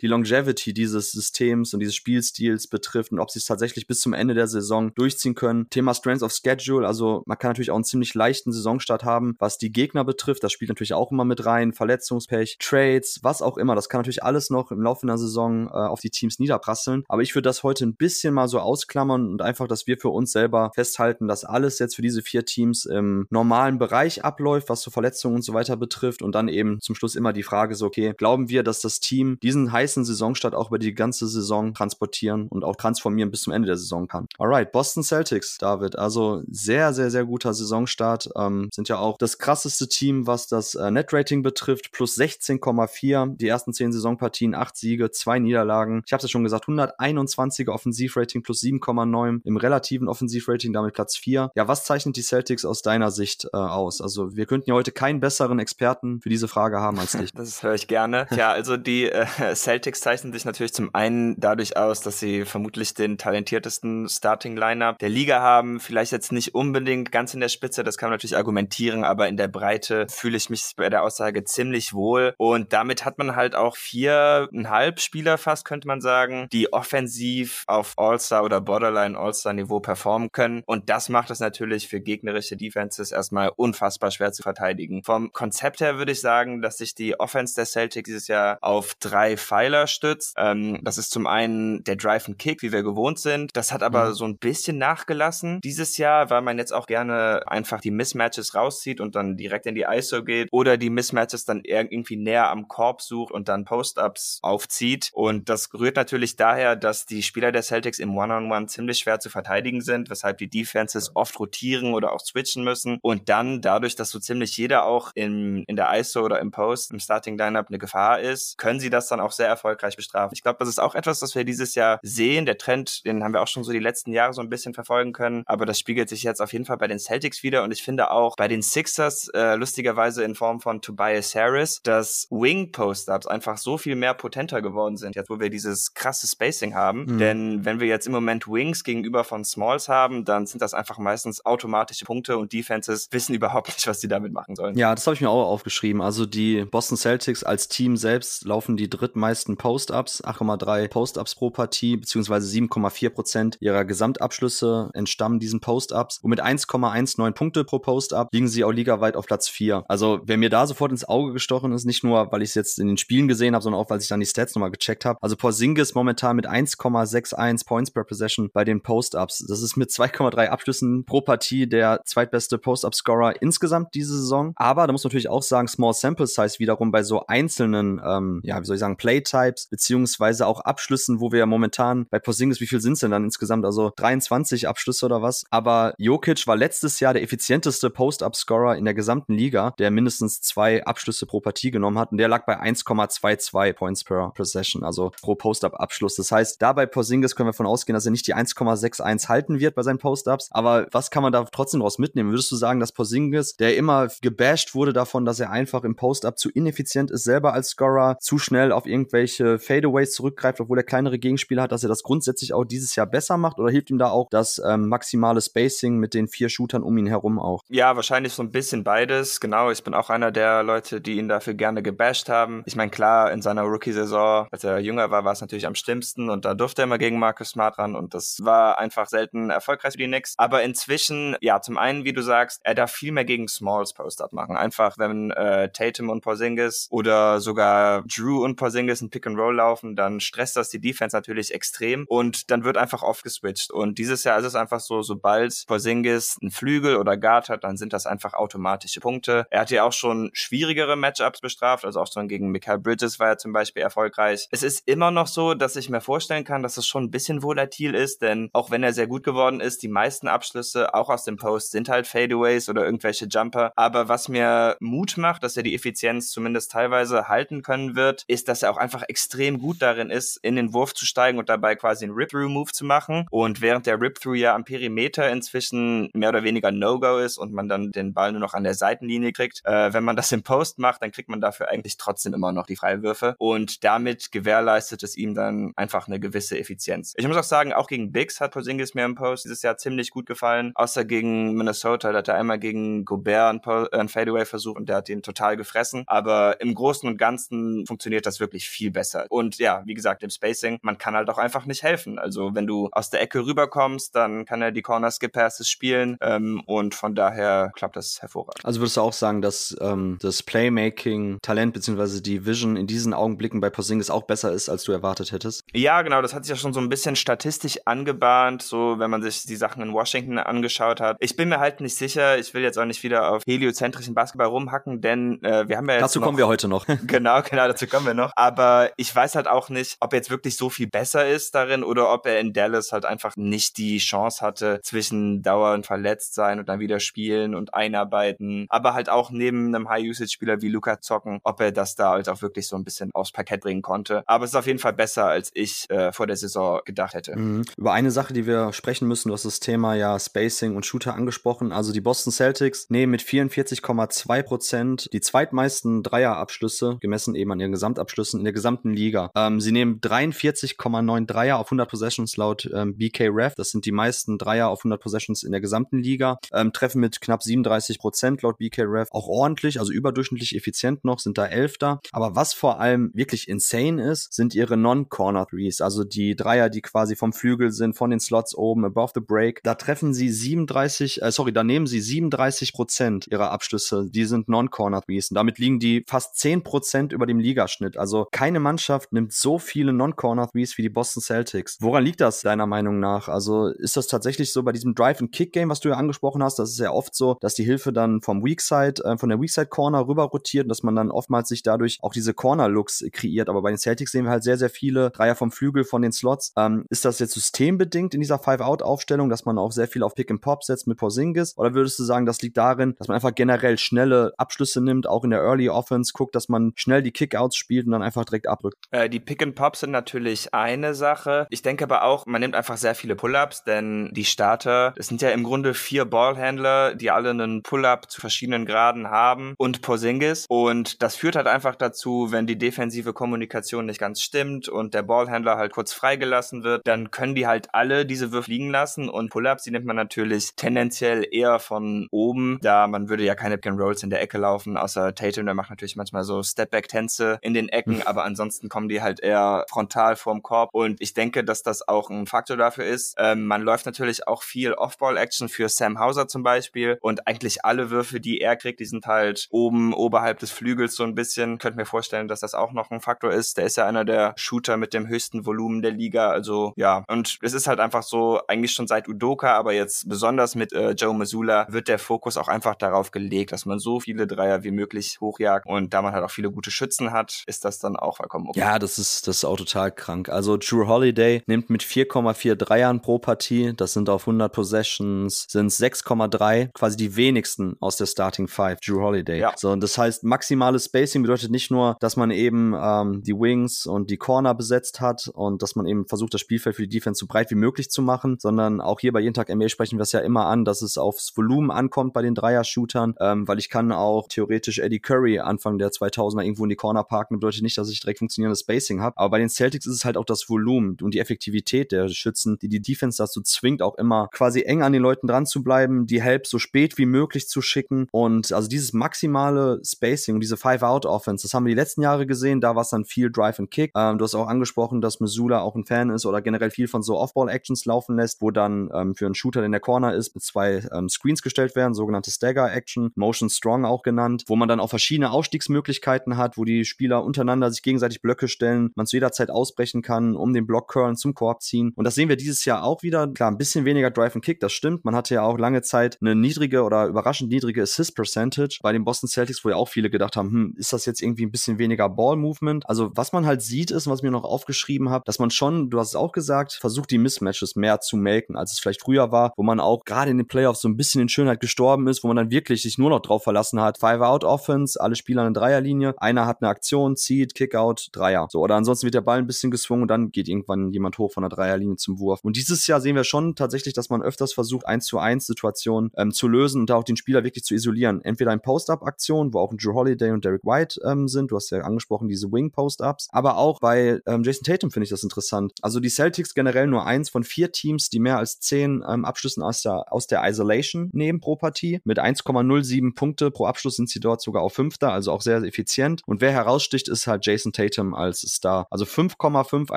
[SPEAKER 1] die Longevity dieses Systems und dieses Spielstils betrifft und ob sie es tatsächlich bis zum Ende der Saison durchziehen können. Thema Strengths of Schedule, also man kann natürlich auch einen ziemlich leichten Saisonstart haben, was die Gegner betrifft. Das spielt natürlich auch immer mit rein. Verletzungspech, Trades, was auch immer. Das kann natürlich alles noch im Laufe einer Saison äh, auf die Teams niederprasseln. Aber ich würde das heute ein bisschen mal so ausklammern und einfach, dass wir für für uns selber festhalten, dass alles jetzt für diese vier Teams im normalen Bereich abläuft, was so Verletzungen und so weiter betrifft. Und dann eben zum Schluss immer die Frage so, okay, glauben wir, dass das Team diesen heißen Saisonstart auch über die ganze Saison transportieren und auch transformieren bis zum Ende der Saison kann? Alright, Boston Celtics, David. Also sehr, sehr, sehr guter Saisonstart. Ähm, sind ja auch das krasseste Team, was das äh, Net-Rating betrifft. Plus 16,4. Die ersten zehn Saisonpartien, acht Siege, zwei Niederlagen. Ich habe es ja schon gesagt, 121er Offensivrating plus 7,9 im relativen Offensivrating, damit Platz 4. Ja, was zeichnet die Celtics aus deiner Sicht äh, aus? Also wir könnten ja heute keinen besseren Experten für diese Frage haben als dich.
[SPEAKER 2] Das höre ich gerne. Ja, also die äh, Celtics zeichnen sich natürlich zum einen dadurch aus, dass sie vermutlich den talentiertesten Starting-Lineup der Liga haben. Vielleicht jetzt nicht unbedingt ganz in der Spitze, das kann man natürlich argumentieren, aber in der Breite fühle ich mich bei der Aussage ziemlich wohl. Und damit hat man halt auch viereinhalb Spieler fast, könnte man sagen, die offensiv auf All-Star oder Borderline All-Star-Niveau performen können. Und das macht es natürlich für gegnerische Defenses erstmal unfassbar schwer zu verteidigen. Vom Konzept her würde ich sagen, dass sich die Offense der Celtics dieses Jahr auf drei Pfeiler stützt. Ähm, das ist zum einen der Drive and Kick, wie wir gewohnt sind. Das hat aber mhm. so ein bisschen nachgelassen dieses Jahr, weil man jetzt auch gerne einfach die Mismatches rauszieht und dann direkt in die ISO geht oder die Mismatches dann irgendwie näher am Korb sucht und dann Post-Ups aufzieht. Und das rührt natürlich daher, dass die Spieler der Celtics im One-on-One -on -One ziemlich schwer zu verteidigen sind, weshalb die Defenses oft rotieren oder auch switchen müssen. Und dann dadurch, dass so ziemlich jeder auch in, in der ISO oder im Post, im Starting-Lineup eine Gefahr ist, können sie das dann auch sehr erfolgreich bestrafen. Ich glaube, das ist auch etwas, was wir dieses Jahr sehen. Der Trend, den haben wir auch schon so die letzten Jahre so ein bisschen verfolgen können. Aber das spiegelt sich jetzt auf jeden Fall bei den Celtics wieder. Und ich finde auch bei den Sixers, äh, lustigerweise in Form von Tobias Harris, dass Wing-Post-Ups einfach so viel mehr potenter geworden sind, jetzt wo wir dieses krasse Spacing haben. Mhm. Denn wenn wir jetzt im Moment Wings gegenüber von Smalls haben, dann sind das einfach meistens automatische Punkte und Defenses wissen überhaupt nicht, was sie damit machen sollen.
[SPEAKER 1] Ja, das habe ich mir auch aufgeschrieben. Also die Boston Celtics als Team selbst laufen die drittmeisten Post-Ups, 8,3 Post-Ups pro Partie, beziehungsweise 7,4 Prozent ihrer Gesamtabschlüsse entstammen diesen Post-Ups. Und mit 1,19 Punkte pro Post-Up liegen sie auch ligaweit auf Platz 4. Also wer mir da sofort ins Auge gestochen ist, nicht nur, weil ich es jetzt in den Spielen gesehen habe, sondern auch, weil ich dann die Stats nochmal gecheckt habe. Also Porzingis momentan mit 1,61 Points per Possession bei den Post-Ups. Das ist mit 2,3 Abschlüssen pro Partie der zweitbeste Post-Up-Scorer insgesamt diese Saison. Aber da muss man natürlich auch sagen, Small Sample Size wiederum bei so einzelnen, ähm, ja, wie soll ich sagen, Playtypes, beziehungsweise auch Abschlüssen, wo wir ja momentan bei Porzingis, wie viel sind es denn dann insgesamt? Also 23 Abschlüsse oder was? Aber Jokic war letztes Jahr der effizienteste Post-Up-Scorer in der gesamten Liga, der mindestens zwei Abschlüsse pro Partie genommen hat. Und der lag bei 1,22 Points per Possession, also pro Post-Up-Abschluss. Das heißt, da bei Porzingis können wir von ausgehen, dass er nicht die 1,61 halten wird bei seinen Post-Ups. Aber was kann man da trotzdem daraus mitnehmen? Würdest du sagen, dass Porzingis, der immer gebasht wurde davon, dass er einfach im Post-Up zu ineffizient ist, selber als Scorer, zu schnell auf irgendwelche Fadeaways zurückgreift, obwohl er kleinere Gegenspieler hat, dass er das grundsätzlich auch dieses Jahr besser macht? Oder hilft ihm da auch das ähm, maximale Spacing mit den vier Shootern um ihn herum auch?
[SPEAKER 2] Ja, wahrscheinlich so ein bisschen beides. Genau, ich bin auch einer der Leute, die ihn dafür gerne gebasht haben. Ich meine, klar, in seiner Rookie-Saison, als er jünger war, war es natürlich am schlimmsten und da durfte er immer gegen Marcus Smart ran und das war einfach selten erfolgreich für die Knicks. Aber inzwischen, ja, zum einen, wie du sagst, er darf viel mehr gegen Smalls Post-Up machen. Einfach, wenn äh, Tatum und Porzingis oder sogar Drew und Porzingis ein Pick-and-Roll laufen, dann stresst das die Defense natürlich extrem und dann wird einfach oft geswitcht. Und dieses Jahr ist es einfach so, sobald Porzingis einen Flügel oder Guard hat, dann sind das einfach automatische Punkte. Er hat ja auch schon schwierigere Matchups bestraft, also auch schon gegen Michael Bridges war er zum Beispiel erfolgreich. Es ist immer noch so, dass ich mir vorstellen kann, dass es schon ein bisschen volatil ist, denn auch wenn er sehr gut geworden ist, die meisten Abschlüsse, auch aus dem Post, sind halt Fadeaways oder irgendwelche Jumper. Aber was mir Mut macht, dass er die Effizienz zumindest teilweise halten können wird, ist, dass er auch einfach extrem gut darin ist, in den Wurf zu steigen und dabei quasi einen Rip-Through-Move zu machen. Und während der Rip-Through ja am Perimeter inzwischen mehr oder weniger No-Go ist und man dann den Ball nur noch an der Seitenlinie kriegt, äh, wenn man das im Post macht, dann kriegt man dafür eigentlich trotzdem immer noch die Freiwürfe. Und damit gewährleistet es ihm dann einfach eine gewisse Effizienz. Ich muss auch sagen, auch gegen Bigs hat Porzingis mir im Post dieses Jahr ziemlich gut gefallen. Außer gegen Minnesota, da hat er einmal gegen Gobert einen, einen Fadeaway versucht und der hat ihn total gefressen. Aber im Großen und Ganzen funktioniert das wirklich viel besser. Und ja, wie gesagt, im Spacing, man kann halt auch einfach nicht helfen. Also wenn du aus der Ecke rüberkommst, dann kann er die Corner Skip Passes spielen ähm, und von daher klappt das hervorragend.
[SPEAKER 1] Also würdest du auch sagen, dass ähm, das Playmaking, Talent bzw. die Vision in diesen Augenblicken bei Porzingis auch besser ist, als du erwartet hättest?
[SPEAKER 2] Ja, genau, das hat sich ja schon so ein bisschen statistisch angebahnt. So so, wenn man sich die Sachen in Washington angeschaut hat. Ich bin mir halt nicht sicher, ich will jetzt auch nicht wieder auf heliozentrischen Basketball rumhacken, denn äh, wir haben ja jetzt
[SPEAKER 1] Dazu
[SPEAKER 2] noch,
[SPEAKER 1] kommen wir heute noch.
[SPEAKER 2] genau, genau, dazu kommen wir noch. Aber ich weiß halt auch nicht, ob er jetzt wirklich so viel besser ist darin oder ob er in Dallas halt einfach nicht die Chance hatte, zwischen dauernd verletzt sein und dann wieder spielen und einarbeiten, aber halt auch neben einem High-Usage-Spieler wie Luca zocken, ob er das da halt auch wirklich so ein bisschen aufs Parkett bringen konnte. Aber es ist auf jeden Fall besser, als ich äh, vor der Saison gedacht hätte.
[SPEAKER 1] Mhm. Über eine Sache, die wir sprechen müssen, du hast das Thema ja Spacing und Shooter angesprochen. Also die Boston Celtics nehmen mit 44,2 Prozent die zweitmeisten Dreierabschlüsse, gemessen eben an ihren Gesamtabschlüssen in der gesamten Liga. Ähm, sie nehmen 43,9 Dreier auf 100 Possessions laut ähm, BK Ref. Das sind die meisten Dreier auf 100 Possessions in der gesamten Liga. Ähm, treffen mit knapp 37 Prozent laut BK Ref auch ordentlich, also überdurchschnittlich effizient noch, sind da Elfter. Aber was vor allem wirklich insane ist, sind ihre Non-Corner Threes, also die Dreier, die quasi vom Flügel sind, von den Slots oben, above the break. Da treffen sie 37, äh, sorry, da nehmen sie 37 Prozent ihrer Abschlüsse, die sind Non-Corner Threes. Damit liegen die fast 10 Prozent über dem Ligaschnitt. Also keine Mannschaft nimmt so viele Non-Corner Threes wie die Boston Celtics. Woran liegt das deiner Meinung nach? Also ist das tatsächlich so bei diesem Drive-and-Kick-Game, was du ja angesprochen hast? Das ist ja oft so, dass die Hilfe dann vom Weakside, äh, von der Weakside-Corner rüber rotiert und dass man dann oftmals sich dadurch auch diese Corner-Looks kreiert. Aber bei den Celtics sehen wir halt sehr, sehr viele Dreier vom Flügel, von den Slots. Ähm, ist das jetzt systembedingt in dieser Five-Out-Aufstellung, dass man auch sehr viel auf Pick-and-Pop setzt mit Porzingis? Oder würdest du sagen, das liegt darin, dass man einfach generell schnelle Abschlüsse nimmt, auch in der Early Offense, guckt, dass man schnell die Kickouts spielt und dann einfach direkt abrückt?
[SPEAKER 2] Äh, die Pick-and-Pops sind natürlich eine Sache. Ich denke aber auch, man nimmt einfach sehr viele Pull-ups, denn die Starter, es sind ja im Grunde vier Ballhändler, die alle einen Pull-up zu verschiedenen Graden haben und Porzingis. Und das führt halt einfach dazu, wenn die defensive Kommunikation nicht ganz stimmt und der Ballhändler halt kurz freigelassen wird, dann können die halt alle diese Würfe liegen lassen und Pull-ups, die nimmt man natürlich tendenziell eher von oben, da man würde ja keine Pick Rolls in der Ecke laufen, außer Tatum, der macht natürlich manchmal so Stepback-Tänze in den Ecken, aber ansonsten kommen die halt eher frontal vorm Korb und ich denke, dass das auch ein Faktor dafür ist. Ähm, man läuft natürlich auch viel Off-Ball-Action für Sam Hauser zum Beispiel und eigentlich alle Würfe, die er kriegt, die sind halt oben, oberhalb des Flügels so ein bisschen. Könnt mir vorstellen, dass das auch noch ein Faktor ist. Der ist ja einer der Shooter mit dem höchsten Volumen der Liga, also ja. Und es ist halt einfach so, eigentlich schon seit Udoka, aber jetzt besonders mit äh, Joe Missoula wird der Fokus auch einfach darauf gelegt, dass man so viele Dreier wie möglich hochjagt und da man halt auch viele gute Schützen hat, ist das dann auch vollkommen
[SPEAKER 1] okay. Ja, das ist, das ist auch total krank. Also Drew Holiday nimmt mit 4,4 Dreiern pro Partie, das sind auf 100 Possessions, sind 6,3, quasi die wenigsten aus der Starting Five, Drew Holiday. Ja. So, und das heißt, maximales Spacing bedeutet nicht nur, dass man eben ähm, die Wings und die Corner besetzt hat und dass man eben versucht, das Spielfeld für die Defense so breit wie möglich zu machen, sondern auch hier bei jeden Tag NBA sprechen wir es ja immer an, dass es aufs Volumen ankommt bei den Dreier-Shootern, ähm, weil ich kann auch theoretisch Eddie Curry Anfang der 2000er irgendwo in die Corner parken, bedeutet nicht, dass ich direkt funktionierendes Spacing habe. Aber bei den Celtics ist es halt auch das Volumen und die Effektivität der Schützen, die die Defense dazu zwingt, auch immer quasi eng an den Leuten dran zu bleiben, die Help so spät wie möglich zu schicken und also dieses maximale Spacing und diese Five-Out-Offense, das haben wir die letzten Jahre gesehen, da war es dann viel Drive and Kick. Ähm, du hast auch angesprochen, dass Missoula auch ein Fan ist oder generell viel von so Off-Ball-Actions laufen lässt, wo dann ähm, für einen Shooter, der in der Corner ist, mit zwei ähm, Screens gestellt werden, sogenannte Stagger-Action, Motion Strong auch genannt, wo man dann auch verschiedene Ausstiegsmöglichkeiten hat, wo die Spieler untereinander sich gegenseitig Blöcke stellen, man zu jeder Zeit ausbrechen kann, um den Block curlen zum Korb ziehen. Und das sehen wir dieses Jahr auch wieder. Klar, ein bisschen weniger Drive and Kick, das stimmt. Man hatte ja auch lange Zeit eine niedrige oder überraschend niedrige Assist Percentage bei den Boston Celtics, wo ja auch viele gedacht haben, hm, ist das jetzt irgendwie ein bisschen weniger Ball Movement? Also was man halt sieht ist, was mir noch aufgeschrieben habe, dass man schon, du hast es auch gesagt, versucht die Mismatches mehr melken, als es vielleicht früher war, wo man auch gerade in den Playoffs so ein bisschen in Schönheit gestorben ist, wo man dann wirklich sich nur noch drauf verlassen hat. Five-Out-Offense, alle Spieler in Dreierlinie, einer hat eine Aktion, zieht, Kickout, Dreier. So, oder ansonsten wird der Ball ein bisschen gezwungen und dann geht irgendwann jemand hoch von der Dreierlinie zum Wurf. Und dieses Jahr sehen wir schon tatsächlich, dass man öfters versucht, eins zu eins Situationen ähm, zu lösen und da auch den Spieler wirklich zu isolieren. Entweder in Post-Up-Aktionen, wo auch Drew Holiday und Derek White ähm, sind. Du hast ja angesprochen, diese Wing-Post-Ups. Aber auch bei ähm, Jason Tatum finde ich das interessant. Also die Celtics generell nur eins von vier Teams, die mehr als zehn ähm, Abschlüssen aus der, aus der Isolation nehmen pro Partie. Mit 1,07 Punkte pro Abschluss sind sie dort sogar auf Fünfter, also auch sehr, sehr effizient. Und wer heraussticht, ist halt Jason Tatum als Star. Also 5,5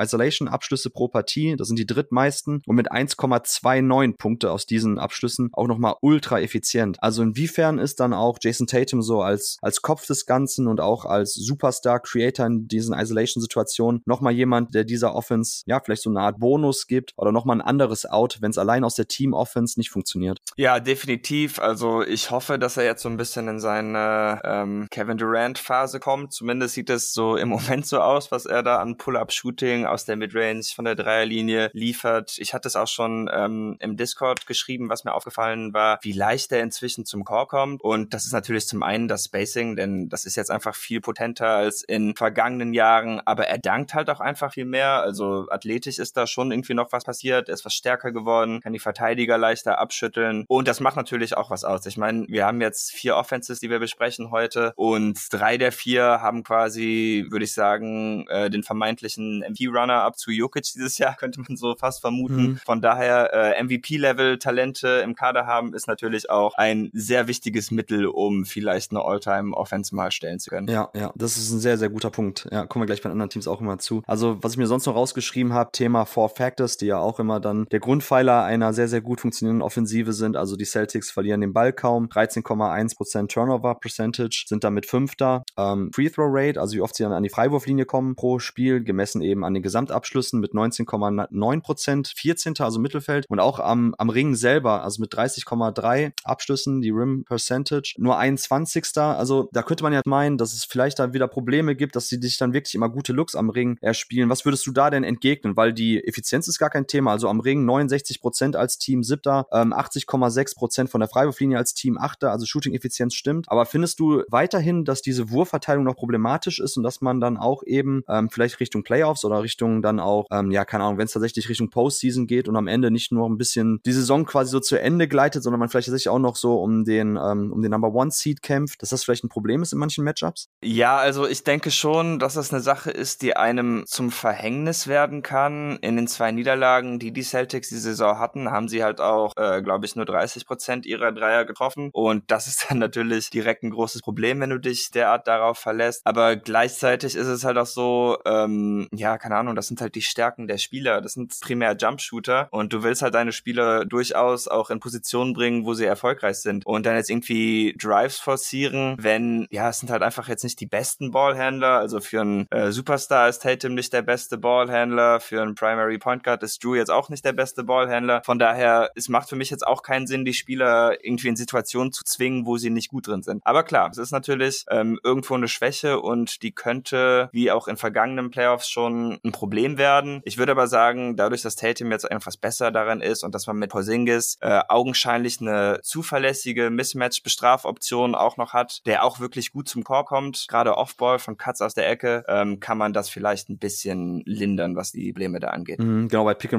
[SPEAKER 1] Isolation-Abschlüsse pro Partie, das sind die drittmeisten. Und mit 1,29 Punkte aus diesen Abschlüssen auch nochmal ultra effizient. Also inwiefern ist dann auch Jason Tatum so als, als Kopf des Ganzen und auch als Superstar-Creator in diesen Isolation-Situationen nochmal jemand, der dieser Offense ja vielleicht so eine Art Bonus gibt oder nochmal einen anderes out, wenn es allein aus der Team-Offense nicht funktioniert.
[SPEAKER 2] Ja, definitiv. Also ich hoffe, dass er jetzt so ein bisschen in seine ähm, Kevin Durant-Phase kommt. Zumindest sieht es so im Moment so aus, was er da an Pull-Up-Shooting aus der Midrange von der Dreierlinie liefert. Ich hatte es auch schon ähm, im Discord geschrieben, was mir aufgefallen war, wie leicht er inzwischen zum Core kommt. Und das ist natürlich zum einen das Spacing, denn das ist jetzt einfach viel potenter als in vergangenen Jahren. Aber er dankt halt auch einfach viel mehr. Also athletisch ist da schon irgendwie noch was passiert. Er ist was stärker geworden, kann die Verteidiger leichter abschütteln. Und das macht natürlich auch was aus. Ich meine, wir haben jetzt vier Offenses, die wir besprechen heute. Und drei der vier haben quasi, würde ich sagen, äh, den vermeintlichen MVP-Runner-up zu Jokic dieses Jahr, könnte man so fast vermuten. Mhm. Von daher äh, MVP-Level-Talente im Kader haben, ist natürlich auch ein sehr wichtiges Mittel, um vielleicht eine All-Time-Offense mal stellen zu können.
[SPEAKER 1] Ja, ja, das ist ein sehr, sehr guter Punkt. Ja, kommen wir gleich bei anderen Teams auch immer zu. Also, was ich mir sonst noch rausgeschrieben habe, Thema Four Factors, die ja auch immer dann der Grundpfeiler einer sehr, sehr gut funktionierenden Offensive sind. Also die Celtics verlieren den Ball kaum. 13,1% Turnover Percentage, sind damit Fünfter. Ähm, Free Throw Rate, also wie oft sie dann an die Freiwurflinie kommen pro Spiel, gemessen eben an den Gesamtabschlüssen mit 19,9%, 14. also Mittelfeld. Und auch am, am Ring selber, also mit 30,3 Abschlüssen, die Rim Percentage, nur 21. Also da könnte man ja meinen, dass es vielleicht da wieder Probleme gibt, dass sie dich dann wirklich immer gute Looks am Ring erspielen. Was würdest du da denn entgegnen? Weil die Effizienz ist gar kein Thema. Also am Ring 69% als Team siebter, ähm, 80,6% von der Freiwurflinie als Team achter. Also Shooting-Effizienz stimmt. Aber findest du weiterhin, dass diese Wurfverteilung noch problematisch ist und dass man dann auch eben ähm, vielleicht Richtung Playoffs oder Richtung dann auch, ähm, ja, keine Ahnung, wenn es tatsächlich Richtung Postseason geht und am Ende nicht nur ein bisschen die Saison quasi so zu Ende gleitet, sondern man vielleicht tatsächlich auch noch so um den, ähm, um den Number One Seed kämpft, dass das vielleicht ein Problem ist in manchen Matchups?
[SPEAKER 2] Ja, also ich denke schon, dass das eine Sache ist, die einem zum Verhängnis werden kann. In den zwei Niederlagen, die die die Saison hatten, haben sie halt auch, äh, glaube ich, nur 30 Prozent ihrer Dreier getroffen. Und das ist dann natürlich direkt ein großes Problem, wenn du dich derart darauf verlässt. Aber gleichzeitig ist es halt auch so, ähm, ja, keine Ahnung, das sind halt die Stärken der Spieler. Das sind primär Jumpshooter. Und du willst halt deine Spieler durchaus auch in Positionen bringen, wo sie erfolgreich sind. Und dann jetzt irgendwie Drives forcieren, wenn, ja, es sind halt einfach jetzt nicht die besten Ballhändler. Also für einen äh, Superstar ist Tatum nicht der beste Ballhändler. Für einen Primary Point Guard ist Drew jetzt auch nicht der beste Ballhändler. Von daher, es macht für mich jetzt auch keinen Sinn, die Spieler irgendwie in Situationen zu zwingen, wo sie nicht gut drin sind. Aber klar, es ist natürlich ähm, irgendwo eine Schwäche und die könnte, wie auch in vergangenen Playoffs schon ein Problem werden. Ich würde aber sagen, dadurch, dass Tatum jetzt etwas besser daran ist und dass man mit Porzingis äh, augenscheinlich eine zuverlässige Mismatch-Bestrafoption auch noch hat, der auch wirklich gut zum Chor kommt, gerade Offball von Katz aus der Ecke, ähm, kann man das vielleicht ein bisschen lindern, was die Probleme da angeht.
[SPEAKER 1] Mhm, genau, bei Pick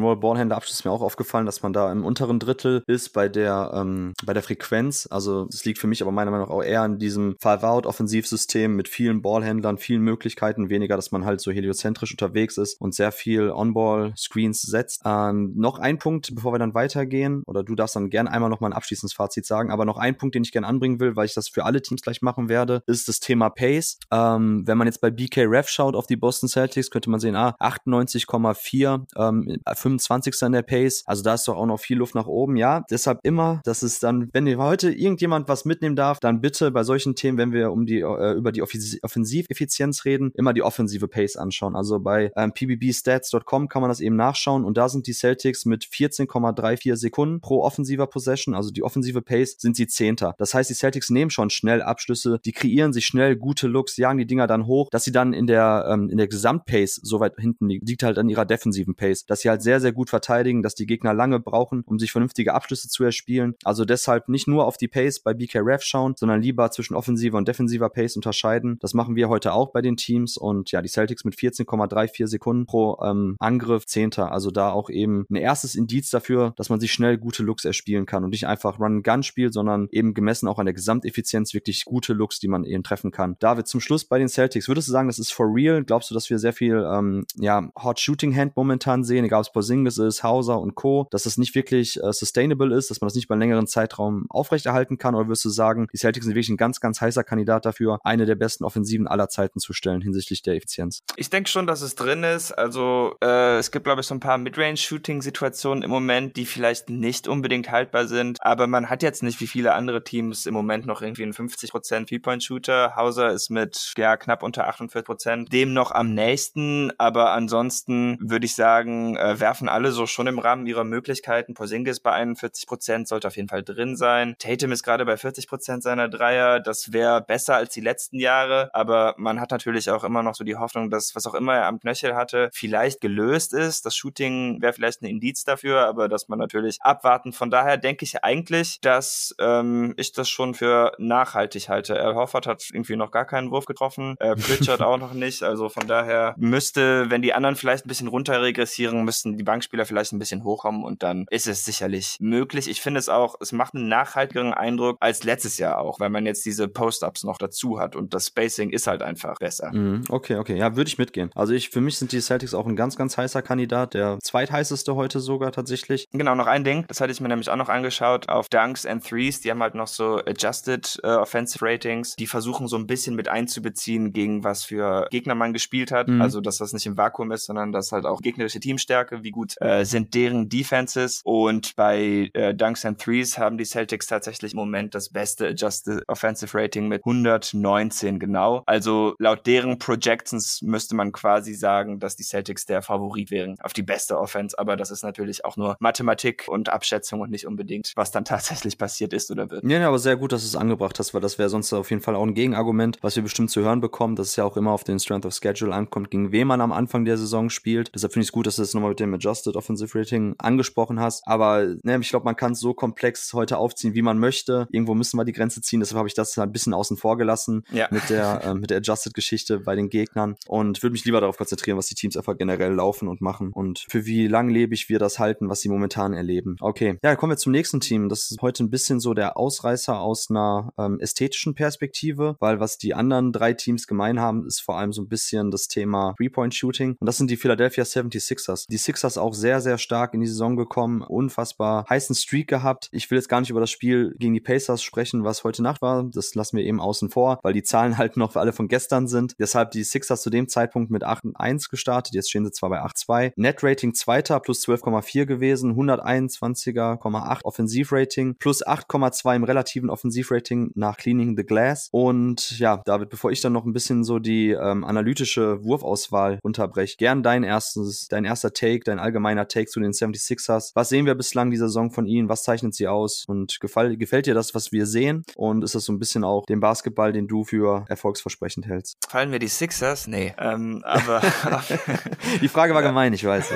[SPEAKER 1] Abschluss ist mir auch aufgefallen, dass man da im unteren Drittel ist bei der ähm, bei der Frequenz. Also das liegt für mich aber meiner Meinung nach auch eher an diesem Five-Out-Offensivsystem mit vielen Ballhändlern, vielen Möglichkeiten, weniger, dass man halt so heliozentrisch unterwegs ist und sehr viel On-Ball-Screens setzt. Ähm, noch ein Punkt, bevor wir dann weitergehen, oder du darfst dann gerne einmal noch mal ein abschließendes Fazit sagen, aber noch ein Punkt, den ich gerne anbringen will, weil ich das für alle Teams gleich machen werde, ist das Thema Pace. Ähm, wenn man jetzt bei BK Ref schaut auf die Boston Celtics, könnte man sehen, ah, 98,4, ähm, 25. der Pace. Also da ist doch auch noch viel Luft nach oben. Ja, deshalb immer, dass es dann, wenn heute irgendjemand was mitnehmen darf, dann bitte bei solchen Themen, wenn wir um die äh, über die Offensiveffizienz reden, immer die offensive Pace anschauen. Also bei ähm, pbbstats.com kann man das eben nachschauen und da sind die Celtics mit 14,34 Sekunden pro offensiver Possession, also die offensive Pace, sind sie Zehnter. Das heißt, die Celtics nehmen schon schnell Abschlüsse, die kreieren sich schnell gute Looks, jagen die Dinger dann hoch, dass sie dann in der ähm, in der Gesamtpace so weit hinten liegen, liegt halt an ihrer defensiven Pace, dass sie halt sehr sehr gut verteidigen, dass die Gegner lange brauchen, um sich vernünftige Abschlüsse zu erspielen. Also deshalb nicht nur auf die Pace bei BK Ref schauen, sondern lieber zwischen offensiver und defensiver Pace unterscheiden. Das machen wir heute auch bei den Teams und ja, die Celtics mit 14,34 Sekunden pro ähm, Angriff Zehnter. Also da auch eben ein erstes Indiz dafür, dass man sich schnell gute Looks erspielen kann und nicht einfach Run-Gun spielt, sondern eben gemessen auch an der Gesamteffizienz wirklich gute Looks, die man eben treffen kann. David, zum Schluss bei den Celtics, würdest du sagen, das ist for real? Glaubst du, dass wir sehr viel ähm, ja, Hot Shooting Hand momentan sehen, egal ob es Porzingis ist, Hauser und Co., dass das nicht wirklich äh, sustainable ist, dass man das nicht bei einem längeren Zeitraum aufrechterhalten kann? Oder würdest du sagen, die Celtics sind wirklich ein ganz, ganz heißer Kandidat dafür, eine der besten Offensiven aller Zeiten zu stellen hinsichtlich der Effizienz?
[SPEAKER 2] Ich denke schon, dass es drin ist. Also äh, es gibt, glaube ich, so ein paar Midrange-Shooting-Situationen im Moment, die vielleicht nicht unbedingt haltbar sind. Aber man hat jetzt nicht wie viele andere Teams im Moment noch irgendwie einen 50% Three-Point-Shooter. Hauser ist mit ja knapp unter 48% dem noch am nächsten. Aber ansonsten würde ich sagen, äh, werfen alle so schon im Rahmen ihrer Möglichkeiten. Porzingis bei 41 Prozent sollte auf jeden Fall drin sein. Tatum ist gerade bei 40 Prozent seiner Dreier. Das wäre besser als die letzten Jahre, aber man hat natürlich auch immer noch so die Hoffnung, dass was auch immer er am Knöchel hatte, vielleicht gelöst ist. Das Shooting wäre vielleicht ein Indiz dafür, aber dass man natürlich abwarten. Von daher denke ich eigentlich, dass ähm, ich das schon für nachhaltig halte. Al Hoffert hat irgendwie noch gar keinen Wurf getroffen, äh, Pritchard auch noch nicht. Also von daher müsste, wenn die anderen vielleicht ein bisschen runter regressieren, müssten die Bankspieler vielleicht ein bisschen hochkommen und dann ist es sicherlich möglich. Ich finde es auch, es macht einen nachhaltigeren Eindruck als letztes Jahr auch, weil man jetzt diese Post-Ups noch dazu hat und das Spacing ist halt einfach besser.
[SPEAKER 1] Mhm, okay, okay. Ja, würde ich mitgehen. Also ich, für mich sind die Celtics auch ein ganz, ganz heißer Kandidat, der zweitheißeste heute sogar tatsächlich.
[SPEAKER 2] Genau, noch ein Ding, das hatte ich mir nämlich auch noch angeschaut auf Dunks and Threes. Die haben halt noch so Adjusted uh, Offensive Ratings. Die versuchen so ein bisschen mit einzubeziehen, gegen was für Gegner man gespielt hat. Mhm. Also, dass das nicht im Vakuum ist, sondern dass halt auch gegnerische Teamstärke, wie gut äh, sind deren Defenses. Und bei äh, Dunks and Threes haben die Celtics tatsächlich im Moment das beste Adjusted Offensive Rating mit 119 genau. Also laut deren Projections müsste man quasi sagen, dass die Celtics der Favorit wären auf die beste Offense. Aber das ist natürlich auch nur Mathematik und Abschätzung und nicht unbedingt, was dann tatsächlich passiert ist oder wird.
[SPEAKER 1] Ja, ja aber sehr gut, dass du es angebracht hast, weil das wäre sonst auf jeden Fall auch ein Gegenargument, was wir bestimmt zu hören bekommen, dass es ja auch immer auf den Strength of Schedule ankommt, gegen wen man am Anfang der Saison spielt. Deshalb finde ich es gut, dass du es nochmal mit dem Adjusted Offensive Rating angesprochen hast. Aber ne, ich glaube, man kann es so komplex heute aufziehen, wie man möchte. Irgendwo müssen wir die Grenze ziehen. Deshalb habe ich das ein bisschen außen vor gelassen ja. mit der äh, mit der Adjusted-Geschichte bei den Gegnern und würde mich lieber darauf konzentrieren, was die Teams einfach generell laufen und machen und für wie langlebig wir das halten, was sie momentan erleben. Okay, ja, kommen wir zum nächsten Team. Das ist heute ein bisschen so der Ausreißer aus einer ähm, ästhetischen Perspektive, weil was die anderen drei Teams gemein haben, ist vor allem so ein bisschen das Thema Three-Point-Shooting und das sind die Philadelphia 76ers. Die Sixers auch sehr, sehr stark in die Saison gekommen, unfassbar heißen Streak gehabt. Ich will jetzt gar nicht über das Spiel gegen die Pacers sprechen, was heute Nacht war. Das lassen wir eben außen vor, weil die Zahlen halt noch alle von gestern sind. Deshalb die Sixers zu dem Zeitpunkt mit 8-1 gestartet. Jetzt stehen sie zwar bei 8-2. Net-Rating zweiter plus 12,4 gewesen, 121,8 Offensivrating plus 8,2 im relativen Offensivrating nach Cleaning the Glass. Und ja, David, bevor ich dann noch ein bisschen so die ähm, analytische Wurfauswahl unterbreche, gern dein erstes, dein erster Take, dein allgemeiner Take zu den 76ers. Was sehen wir bislang dieser Saison von ihnen? Was zeichnet sie aus? Und gefall, gefällt dir das, was wir sehen? Und ist das so ein bisschen auch den Basketball, den du für erfolgsversprechend hältst?
[SPEAKER 2] Fallen mir die Sixers? Nee. Ähm, aber
[SPEAKER 1] die Frage war gemein, ich weiß.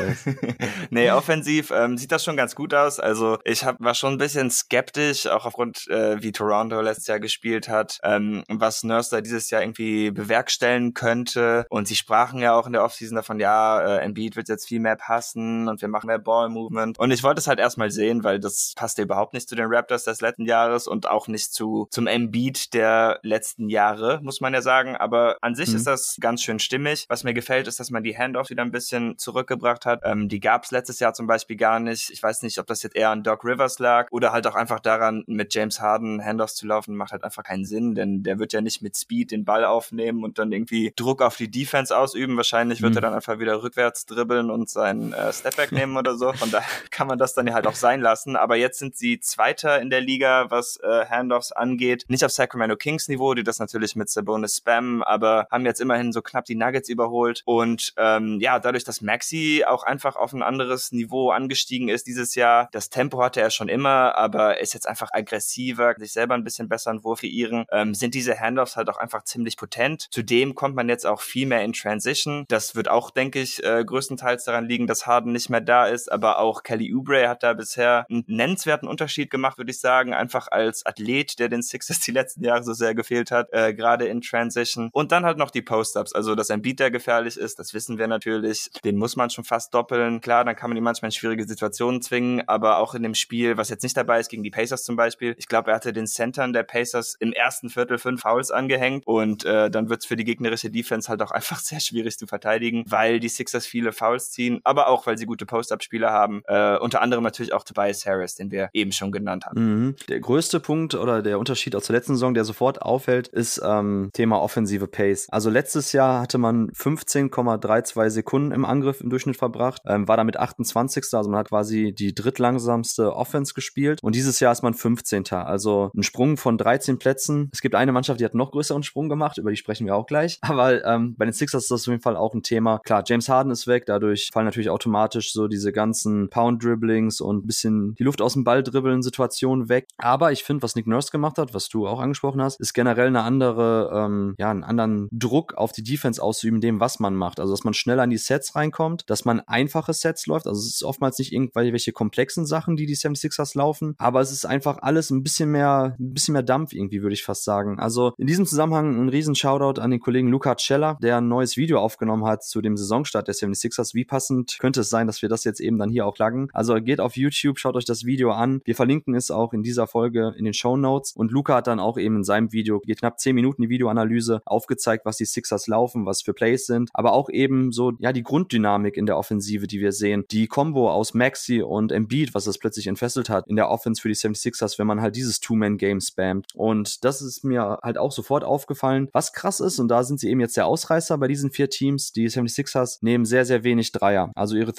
[SPEAKER 2] nee, offensiv ähm, sieht das schon ganz gut aus. Also ich hab, war schon ein bisschen skeptisch, auch aufgrund, äh, wie Toronto letztes Jahr gespielt hat, ähm, was Nurse da dieses Jahr irgendwie bewerkstellen könnte. Und sie sprachen ja auch in der Offseason davon, ja, äh, Embiid wird jetzt viel mehr passen und wir machen mehr Ball-Movement. Und ich wollte es halt erstmal sehen, weil das passt ja überhaupt nicht zu den Raptors des letzten Jahres und auch nicht zu zum Embiid der letzten Jahre, muss man ja sagen. Aber an sich mhm. ist das ganz schön stimmig. Was mir gefällt, ist, dass man die Handoff wieder ein bisschen zurückgebracht hat. Ähm, die gab es letztes Jahr zum Beispiel gar nicht. Ich weiß nicht, ob das jetzt eher an Doc Rivers lag oder halt auch einfach daran, mit James Harden Handoffs zu laufen, macht halt einfach keinen Sinn, denn der wird ja nicht mit Speed den Ball aufnehmen und dann irgendwie Druck auf die Defense ausüben. Wahrscheinlich wird mhm. er dann einfach wieder rückwärts dribbeln und seinen äh, Stepback nehmen oder so. Von daher kann man das dann ja halt auch sein lassen. Aber jetzt sind sie Zweiter in der Liga, was äh, Handoffs angeht. Nicht auf Sacramento Kings Niveau, die das natürlich mit Sabonis spammen, aber haben jetzt immerhin so knapp die Nuggets überholt. Und ähm, ja, dadurch, dass Maxi auch einfach auf ein anderes Niveau angestiegen ist dieses Jahr, das Tempo hatte er schon immer, aber ist jetzt einfach aggressiver, sich selber ein bisschen besser einen Wurf kreieren, ähm, sind diese Handoffs halt auch einfach ziemlich potent. Zudem kommt man jetzt auch viel mehr in Transition. Das wird auch, denke ich, äh, größtenteils daran liegen, dass Harden nicht mehr da ist, aber auch Kelly Oubre hat da bisher einen nennenswerten Unterschied gemacht, würde ich sagen, einfach als Athlet, der den Sixers die letzten Jahre so sehr gefehlt hat, äh, gerade in Transition. Und dann halt noch die Post-Ups, also dass ein Beat, der gefährlich ist, das wissen wir natürlich, den muss man schon fast doppeln. Klar, dann kann man ihn manchmal in schwierige Situationen zwingen, aber auch in dem Spiel, was jetzt nicht dabei ist, gegen die Pacers zum Beispiel, ich glaube, er hatte den Centern der Pacers im ersten Viertel fünf Fouls angehängt und äh, dann wird es für die gegnerische Defense halt auch einfach sehr schwierig zu verteidigen, weil die Sixers viele Fouls ziehen, aber auch, weil sie gute Post-Up-Spieler haben. Äh, unter anderem natürlich auch Tobias Harris, den wir eben schon genannt haben.
[SPEAKER 1] Mhm. Der größte Punkt oder der Unterschied auch zur letzten Saison, der sofort auffällt, ist ähm, Thema offensive Pace. Also letztes Jahr hatte man 15,32 Sekunden im Angriff im Durchschnitt verbracht, ähm, war damit 28. Also man hat quasi die drittlangsamste Offense gespielt und dieses Jahr ist man 15. Also ein Sprung von 13 Plätzen. Es gibt eine Mannschaft, die hat noch größeren Sprung gemacht, über die sprechen wir auch gleich. Aber ähm, bei den Sixers ist das auf jeden Fall auch ein Thema. Klar, James Harden ist weg, dadurch fallen natürlich automatisch so diese ganzen Pound-Dribblings und ein bisschen die Luft aus dem Ball dribbeln Situationen weg. Aber ich finde, was Nick Nurse gemacht hat, was du auch angesprochen hast, ist generell eine andere, ähm, ja, einen anderen Druck auf die Defense auszuüben, dem, was man macht. Also, dass man schneller in die Sets reinkommt, dass man einfache Sets läuft. Also, es ist oftmals nicht irgendwelche komplexen Sachen, die die 76ers laufen, aber es ist einfach alles ein bisschen mehr, ein bisschen mehr Dampf irgendwie, würde ich fast sagen. Also, in diesem Zusammenhang ein riesen Shoutout an den Kollegen Luca Cella, der ein neues Video aufgenommen hat zu dem Saisonstart der 76ers. Wie passend könnte es sein, dass wir das jetzt eben dann hier auch laggen? Also, geht auf YouTube, schaut euch das Video an. Wir verlinken es auch in dieser Folge in den Show Notes. Und Luca hat dann auch eben in seinem Video, geht knapp 10 Minuten die Videoanalyse, aufgezeigt, was die Sixers laufen, was für Plays sind, aber auch eben so, ja, die Grunddynamik in der Offensive, die wir sehen. Die Combo aus Maxi und Embiid, was das plötzlich entfesselt hat in der Offense für die 76ers, wenn man halt dieses Two-Man-Game spammt. Und das ist mir halt auch sofort aufgefallen. Was krass ist, und da sind sie eben jetzt der Ausreißer bei diesen vier Teams, die 76ers nehmen sehr, sehr wenig Dreier. Also ihre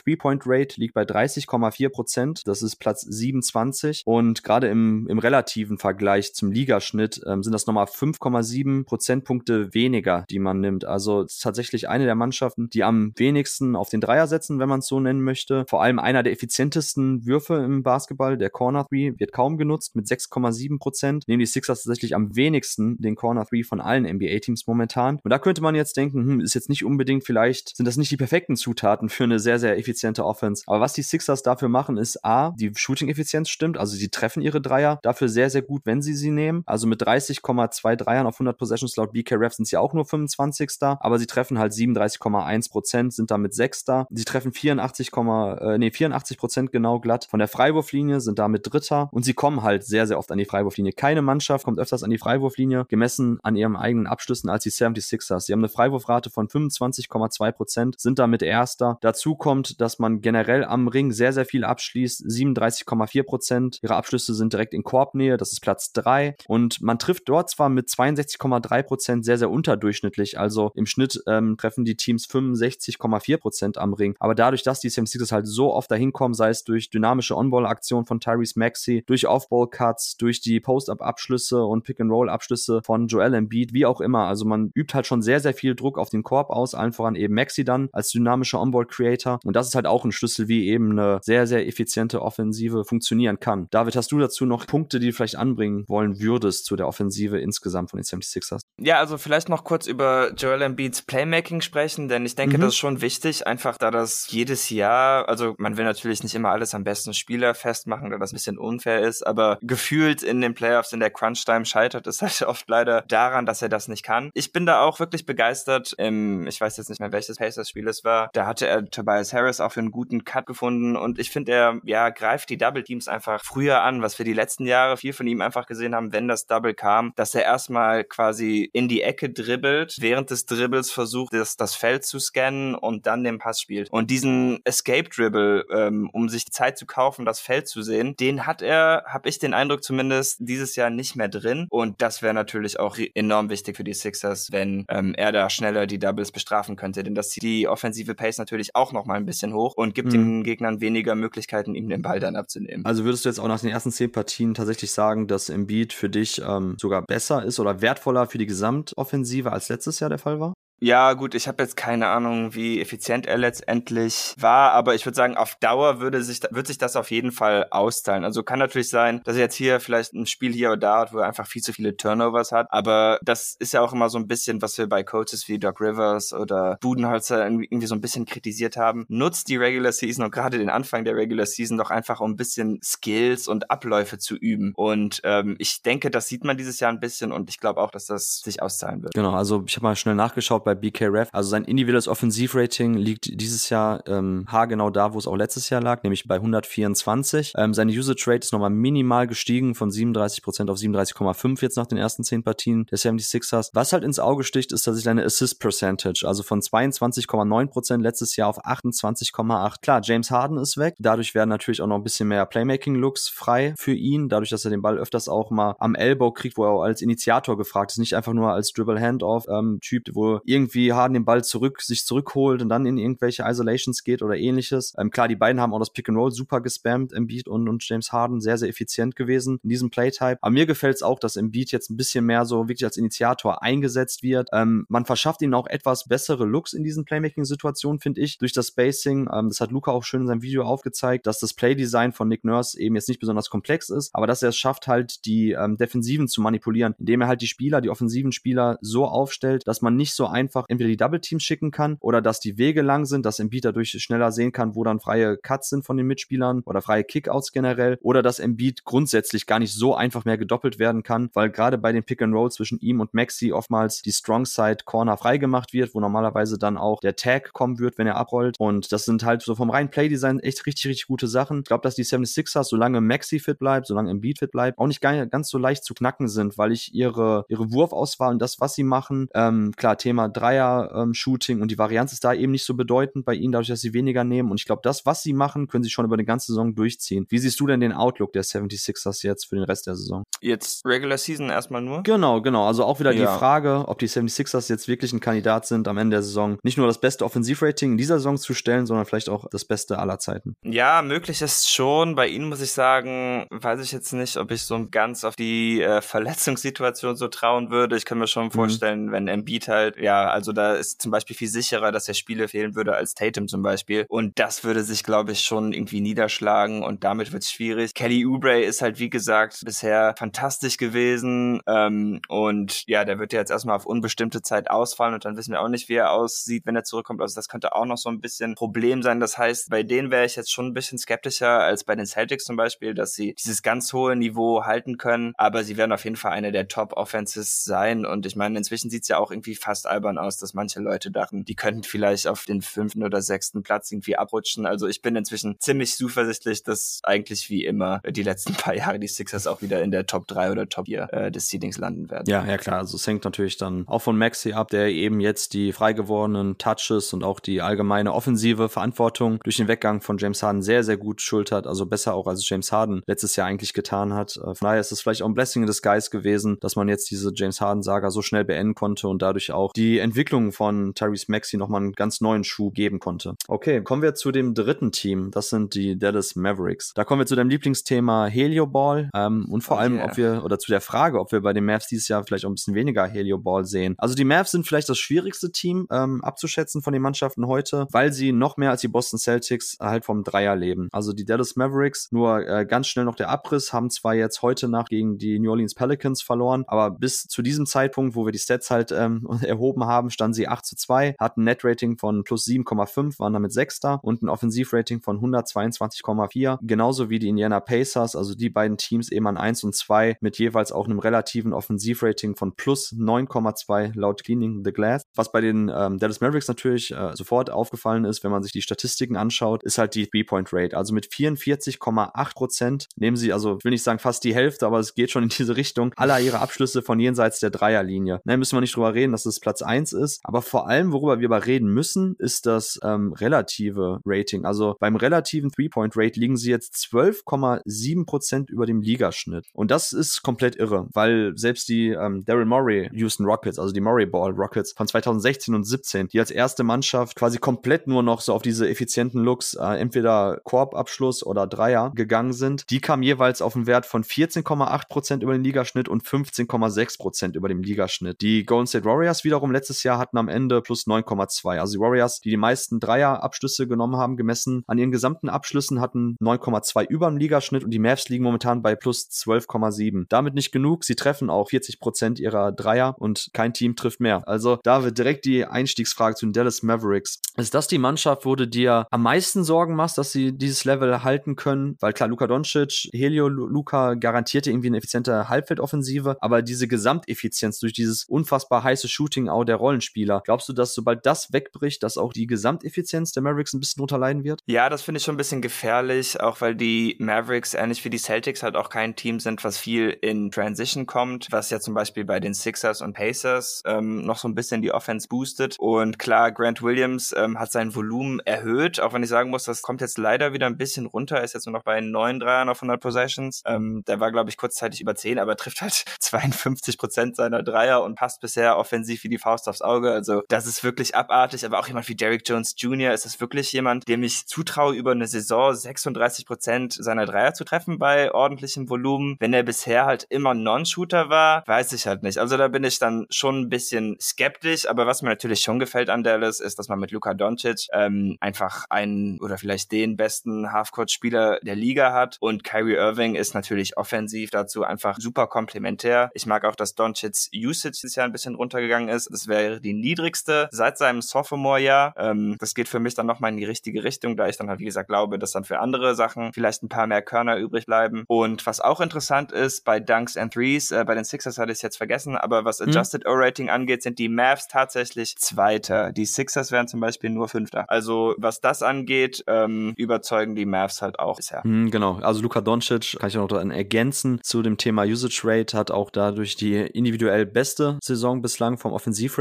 [SPEAKER 1] Three-Point-Rate liegt bei 30,4 Prozent. Das ist Platz 27. Und gerade im, im relativen Vergleich zum Ligaschnitt ähm, sind das nochmal 5,7 Prozentpunkte weniger, die man nimmt. Also ist tatsächlich eine der Mannschaften, die am wenigsten auf den Dreier setzen, wenn man es so nennen möchte. Vor allem einer der effizientesten Würfe im Basketball, der Corner Three, wird kaum genutzt mit 6,7 Prozent. Nehmen die Sixers tatsächlich am wenigsten den Corner Three von allen NBA-Teams momentan. Und da könnte man jetzt denken, hm, ist jetzt nicht unbedingt vielleicht, sind das nicht die perfekten Zutaten für eine sehr, sehr effiziente Offense. Aber was die Sixers dafür machen, ist A, die Shooting-Effizienz stimmt, also sie treffen ihre Dreier dafür sehr, sehr gut, wenn sie sie nehmen. Also mit 30,2 Dreiern auf 100 Possessions laut BKRF sind sie auch nur 25. Aber sie treffen halt 37,1 Prozent, sind damit Sechster. Sie treffen 84, äh, nee, 84 Prozent genau glatt von der Freiwurflinie, sind damit Dritter. Und sie kommen halt sehr, sehr oft an die Freiwurflinie. Keine Mannschaft kommt öfters an die Freiwurflinie, gemessen an ihren eigenen Abschlüssen als die 76ers. Sie haben eine Freiwurfrate von 25,2 Prozent, sind damit Erster. Dazu kommt, dass man generell am Ring sehr, sehr viel abschließt. 37,4 Prozent ihrer Abschlüsse sind direkt in Korbnähe. Das ist Platz drei Und man trifft dort zwar mit 62,3 Prozent sehr, sehr unterdurchschnittlich. Also im Schnitt ähm, treffen die Teams 65,4 Prozent am Ring. Aber dadurch, dass die 76ers halt so oft dahin kommen, sei es durch dynamische On-Ball-Aktionen von Tyrese Maxey, durch Off-Ball-Cuts, durch die Post-Up-Abschlüsse und Pick-and-Roll-Abschlüsse von Joel Embiid, wie auch immer. Also man übt halt schon sehr, sehr viel Druck auf den Korb aus, allen voran eben Maxi dann als dynamischer On-Ball-Creator. Und das ist halt auch ein Schlüssel, wie eben eine sehr, sehr effiziente Offensive funktionieren kann. David, hast du dazu noch Punkte, die du vielleicht anbringen wollen würdest zu der Offensive insgesamt von den 76ers?
[SPEAKER 2] Ja, also vielleicht noch kurz über Joel Embiids Playmaking sprechen, denn ich denke, mhm. das ist schon wichtig, einfach da das jedes Jahr, also man will natürlich nicht immer alles am besten Spieler festmachen, da das ein bisschen unfair ist, aber gefühlt in den Playoffs in der Crunch-Time scheitert es halt oft leider daran, dass er das nicht kann. Ich bin da auch wirklich begeistert. Im, ich weiß jetzt nicht mehr, welches Pacers-Spiel es war. Da hatte er Tobias Harris auch für einen guten Cut gefunden und ich finde, er ja greift die Double Teams einfach früher an, was wir die letzten Jahre viel von ihm einfach gesehen haben, wenn das Double kam, dass er erstmal quasi in die Ecke dribbelt, während des Dribbles versucht, das, das Feld zu scannen und dann den Pass spielt. Und diesen Escape Dribble, ähm, um sich Zeit zu kaufen, das Feld zu sehen, den hat er, habe ich den Eindruck zumindest, dieses Jahr nicht mehr drin. Und das wäre natürlich auch enorm wichtig für die Sixers, wenn ähm, er da schneller die Doubles bestrafen könnte. Denn das zieht die offensive Pace natürlich auch noch mal ein bisschen hoch und gibt mhm. den Gegnern weniger Möglichkeiten, ihm den Ball dann abzunehmen.
[SPEAKER 1] Also würdest du jetzt auch nach den ersten zehn Partien tatsächlich sagen, dass Embiid für dich ähm, sogar besser ist oder wertvoller für die Gesamtoffensive als letztes Jahr der Fall war?
[SPEAKER 2] Ja, gut, ich habe jetzt keine Ahnung, wie effizient er letztendlich war, aber ich würde sagen, auf Dauer würde sich, wird sich das auf jeden Fall austeilen. Also kann natürlich sein, dass er jetzt hier vielleicht ein Spiel hier oder da hat, wo er einfach viel zu viele Turnovers hat, aber das ist ja auch immer so ein bisschen, was wir bei Coaches wie Doc Rivers oder Budenholzer irgendwie so ein bisschen kritisiert haben. Nutzt die Regular Season und gerade den Anfang der Regular Season doch einfach, um ein bisschen Skills und Abläufe zu üben. Und ähm, ich denke, das sieht man dieses Jahr ein bisschen und ich glaube auch, dass das sich auszahlen wird.
[SPEAKER 1] Genau, also ich habe mal schnell nachgeschaut bei BKRF. Also sein individuelles Offensivrating liegt dieses Jahr ähm, haargenau da, wo es auch letztes Jahr lag, nämlich bei 124. Ähm, seine Usage Rate ist nochmal minimal gestiegen von 37% auf 37,5 jetzt nach den ersten 10 Partien der 76ers. Was halt ins Auge sticht, ist tatsächlich seine Assist Percentage, also von 22,9% letztes Jahr auf 28,8. Klar, James Harden ist weg. Dadurch werden natürlich auch noch ein bisschen mehr Playmaking-Looks frei für ihn, dadurch, dass er den Ball öfters auch mal am Elbow kriegt, wo er als Initiator gefragt ist, nicht einfach nur als Dribble-Handoff-Typ, ähm, wo irgendwie irgendwie Harden den Ball zurück, sich zurückholt und dann in irgendwelche Isolations geht oder ähnliches. Ähm, klar, die beiden haben auch das Pick and Roll super gespammt, Embiid und, und James Harden, sehr, sehr effizient gewesen in diesem Playtype. Aber mir gefällt es auch, dass Embiid jetzt ein bisschen mehr so wirklich als Initiator eingesetzt wird. Ähm, man verschafft ihnen auch etwas bessere Looks in diesen Playmaking-Situationen, finde ich, durch das Spacing. Ähm, das hat Luca auch schön in seinem Video aufgezeigt, dass das Playdesign von Nick Nurse eben jetzt nicht besonders komplex ist, aber dass er es schafft, halt die ähm, Defensiven zu manipulieren, indem er halt die Spieler, die offensiven Spieler so aufstellt, dass man nicht so einfach entweder die Double Teams schicken kann oder dass die Wege lang sind, dass Embiid dadurch schneller sehen kann, wo dann freie Cuts sind von den Mitspielern oder freie Kickouts generell oder dass Embiid grundsätzlich gar nicht so einfach mehr gedoppelt werden kann, weil gerade bei den Pick and Roll zwischen ihm und Maxi oftmals die Strong Side Corner freigemacht wird, wo normalerweise dann auch der Tag kommen wird, wenn er abrollt und das sind halt so vom reinen Playdesign echt richtig, richtig gute Sachen. Ich glaube, dass die 76ers, solange Maxi fit bleibt, solange Embiid fit bleibt, auch nicht ganz so leicht zu knacken sind, weil ich ihre, ihre Wurfauswahl und das, was sie machen, ähm, klar, Thema Dreier-Shooting ähm, und die Varianz ist da eben nicht so bedeutend bei ihnen, dadurch, dass sie weniger nehmen. Und ich glaube, das, was sie machen, können sie schon über die ganze Saison durchziehen. Wie siehst du denn den Outlook der 76ers jetzt für den Rest der Saison?
[SPEAKER 2] Jetzt Regular Season erstmal nur?
[SPEAKER 1] Genau, genau. Also auch wieder ja. die Frage, ob die 76ers jetzt wirklich ein Kandidat sind, am Ende der Saison nicht nur das beste Offensivrating in dieser Saison zu stellen, sondern vielleicht auch das Beste aller Zeiten.
[SPEAKER 2] Ja, möglich ist schon. Bei ihnen muss ich sagen, weiß ich jetzt nicht, ob ich so ganz auf die äh, Verletzungssituation so trauen würde. Ich kann mir schon mhm. vorstellen, mhm. wenn Embiid halt, ja, also da ist zum Beispiel viel sicherer, dass er Spiele fehlen würde als Tatum zum Beispiel. Und das würde sich, glaube ich, schon irgendwie niederschlagen und damit wird es schwierig. Kelly Oubre ist halt, wie gesagt, bisher fantastisch gewesen. Ähm, und ja, der wird ja jetzt erstmal auf unbestimmte Zeit ausfallen und dann wissen wir auch nicht, wie er aussieht, wenn er zurückkommt. Also das könnte auch noch so ein bisschen Problem sein. Das heißt, bei denen wäre ich jetzt schon ein bisschen skeptischer als bei den Celtics zum Beispiel, dass sie dieses ganz hohe Niveau halten können. Aber sie werden auf jeden Fall eine der Top-Offenses sein. Und ich meine, inzwischen sieht es ja auch irgendwie fast albern aus, dass manche Leute dachten, die könnten vielleicht auf den fünften oder sechsten Platz irgendwie abrutschen. Also ich bin inzwischen ziemlich zuversichtlich, dass eigentlich wie immer die letzten paar Jahre die Sixers auch wieder in der Top 3 oder Top 4 äh, des Seedings landen werden.
[SPEAKER 1] Ja, ja klar. Also es hängt natürlich dann auch von Maxi ab, der eben jetzt die frei gewordenen Touches und auch die allgemeine offensive Verantwortung durch den Weggang von James Harden sehr, sehr gut schultert. Also besser auch als James Harden letztes Jahr eigentlich getan hat. Äh, von daher ist es vielleicht auch ein Blessing in disguise gewesen, dass man jetzt diese James Harden-Saga so schnell beenden konnte und dadurch auch die Entwicklung von Tyrese Maxi nochmal einen ganz neuen Schuh geben konnte. Okay, kommen wir zu dem dritten Team. Das sind die Dallas Mavericks. Da kommen wir zu deinem Lieblingsthema Helio Ball ähm, und vor oh allem, yeah. ob wir, oder zu der Frage, ob wir bei den Mavs dieses Jahr vielleicht auch ein bisschen weniger Helio Ball sehen. Also die Mavs sind vielleicht das schwierigste Team ähm, abzuschätzen von den Mannschaften heute, weil sie noch mehr als die Boston Celtics halt vom Dreier leben. Also die Dallas Mavericks, nur äh, ganz schnell noch der Abriss, haben zwar jetzt heute Nacht gegen die New Orleans Pelicans verloren, aber bis zu diesem Zeitpunkt, wo wir die Stats halt ähm, erhoben haben, standen sie 8 zu 2, hatten ein Net-Rating von plus 7,5, waren damit Sechster und ein Offensivrating von 122,4, genauso wie die Indiana Pacers, also die beiden Teams eben an 1 und 2 mit jeweils auch einem relativen Offensivrating von plus 9,2 laut Cleaning the Glass. Was bei den ähm, Dallas Mavericks natürlich äh, sofort aufgefallen ist, wenn man sich die Statistiken anschaut, ist halt die Three-Point-Rate. Also mit 44,8 Prozent nehmen sie, also ich will nicht sagen fast die Hälfte, aber es geht schon in diese Richtung, aller ihre Abschlüsse von jenseits der Dreierlinie. Ne, müssen wir nicht drüber reden, dass es Platz 1 ist, aber vor allem, worüber wir aber reden müssen, ist das ähm, relative Rating. Also beim relativen Three-Point-Rate liegen sie jetzt 12,7 Prozent über dem Ligaschnitt. Und das ist komplett irre, weil selbst die ähm, Daryl Morey Houston Rockets, also die Murray Ball Rockets von 2016 und 17, die als erste Mannschaft quasi komplett nur noch so auf diese effizienten Looks, äh, entweder Korbabschluss oder Dreier gegangen sind, die kamen jeweils auf einen Wert von 14,8 Prozent über den Ligaschnitt und 15,6 Prozent über dem Ligaschnitt. Die Golden State Warriors wiederum letztes Jahr hatten am Ende plus 9,2. Also die Warriors, die die meisten Dreierabschlüsse genommen haben, gemessen an ihren gesamten Abschlüssen, hatten 9,2 über dem Ligaschnitt und die Mavs liegen momentan bei plus 12,7. Damit nicht genug. Sie treffen auch 40 Prozent ihrer Dreier und kein Team trifft mehr. Also da wird direkt die Einstiegsfrage zu den Dallas Mavericks. Ist das die Mannschaft, wo du dir am meisten Sorgen machst, dass sie dieses Level halten können? Weil klar, Luka Doncic, Helio Luka garantierte irgendwie eine effiziente Halbfeldoffensive, aber diese Gesamteffizienz durch dieses unfassbar heiße Shooting auch der Rollenspieler, glaubst du, dass sobald das wegbricht, dass auch die Gesamteffizienz der Mavericks ein bisschen drunter leiden wird?
[SPEAKER 2] Ja, das finde ich schon ein bisschen gefährlich, auch weil die Mavericks ähnlich wie die Celtics halt auch kein Team sind, was viel in Transition kommt, was ja zum Beispiel bei den Sixers und Pacers ähm, noch so ein bisschen die Offense boostet. Und klar, Grant Williams ähm, hat sein Volumen erhöht, auch wenn ich sagen muss, das kommt jetzt leider wieder ein bisschen runter, er ist jetzt nur noch bei neun Dreiern auf 100 Possessions. Ähm, der war, glaube ich, kurzzeitig über 10, aber trifft halt 52 Prozent seiner Dreier und passt bisher offensiv wie die Faust Aufs Auge. Also das ist wirklich abartig. Aber auch jemand wie Derrick Jones Jr. ist es wirklich jemand, dem ich zutraue, über eine Saison 36 Prozent seiner Dreier zu treffen bei ordentlichem Volumen. Wenn er bisher halt immer Non-Shooter war, weiß ich halt nicht. Also da bin ich dann schon ein bisschen skeptisch. Aber was mir natürlich schon gefällt an Dallas, ist, dass man mit Luka Doncic ähm, einfach einen oder vielleicht den besten Halfcourt-Spieler der Liga hat. Und Kyrie Irving ist natürlich offensiv dazu einfach super komplementär. Ich mag auch, dass Doncic's Usage dieses Jahr ein bisschen runtergegangen ist. Das wäre die niedrigste seit seinem Sophomore-Jahr. Ähm, das geht für mich dann nochmal in die richtige Richtung, da ich dann halt, wie gesagt, glaube, dass dann für andere Sachen vielleicht ein paar mehr Körner übrig bleiben. Und was auch interessant ist, bei Dunks and Threes, äh, bei den Sixers hatte ich es jetzt vergessen, aber was mhm. Adjusted mhm. O-Rating angeht, sind die Mavs tatsächlich Zweiter. Die Sixers wären zum Beispiel nur Fünfter. Also was das angeht, ähm, überzeugen die Mavs halt auch bisher.
[SPEAKER 1] Mhm, genau, also Luka Doncic, kann ich auch noch ergänzen zu dem Thema Usage Rate, hat auch dadurch die individuell beste Saison bislang vom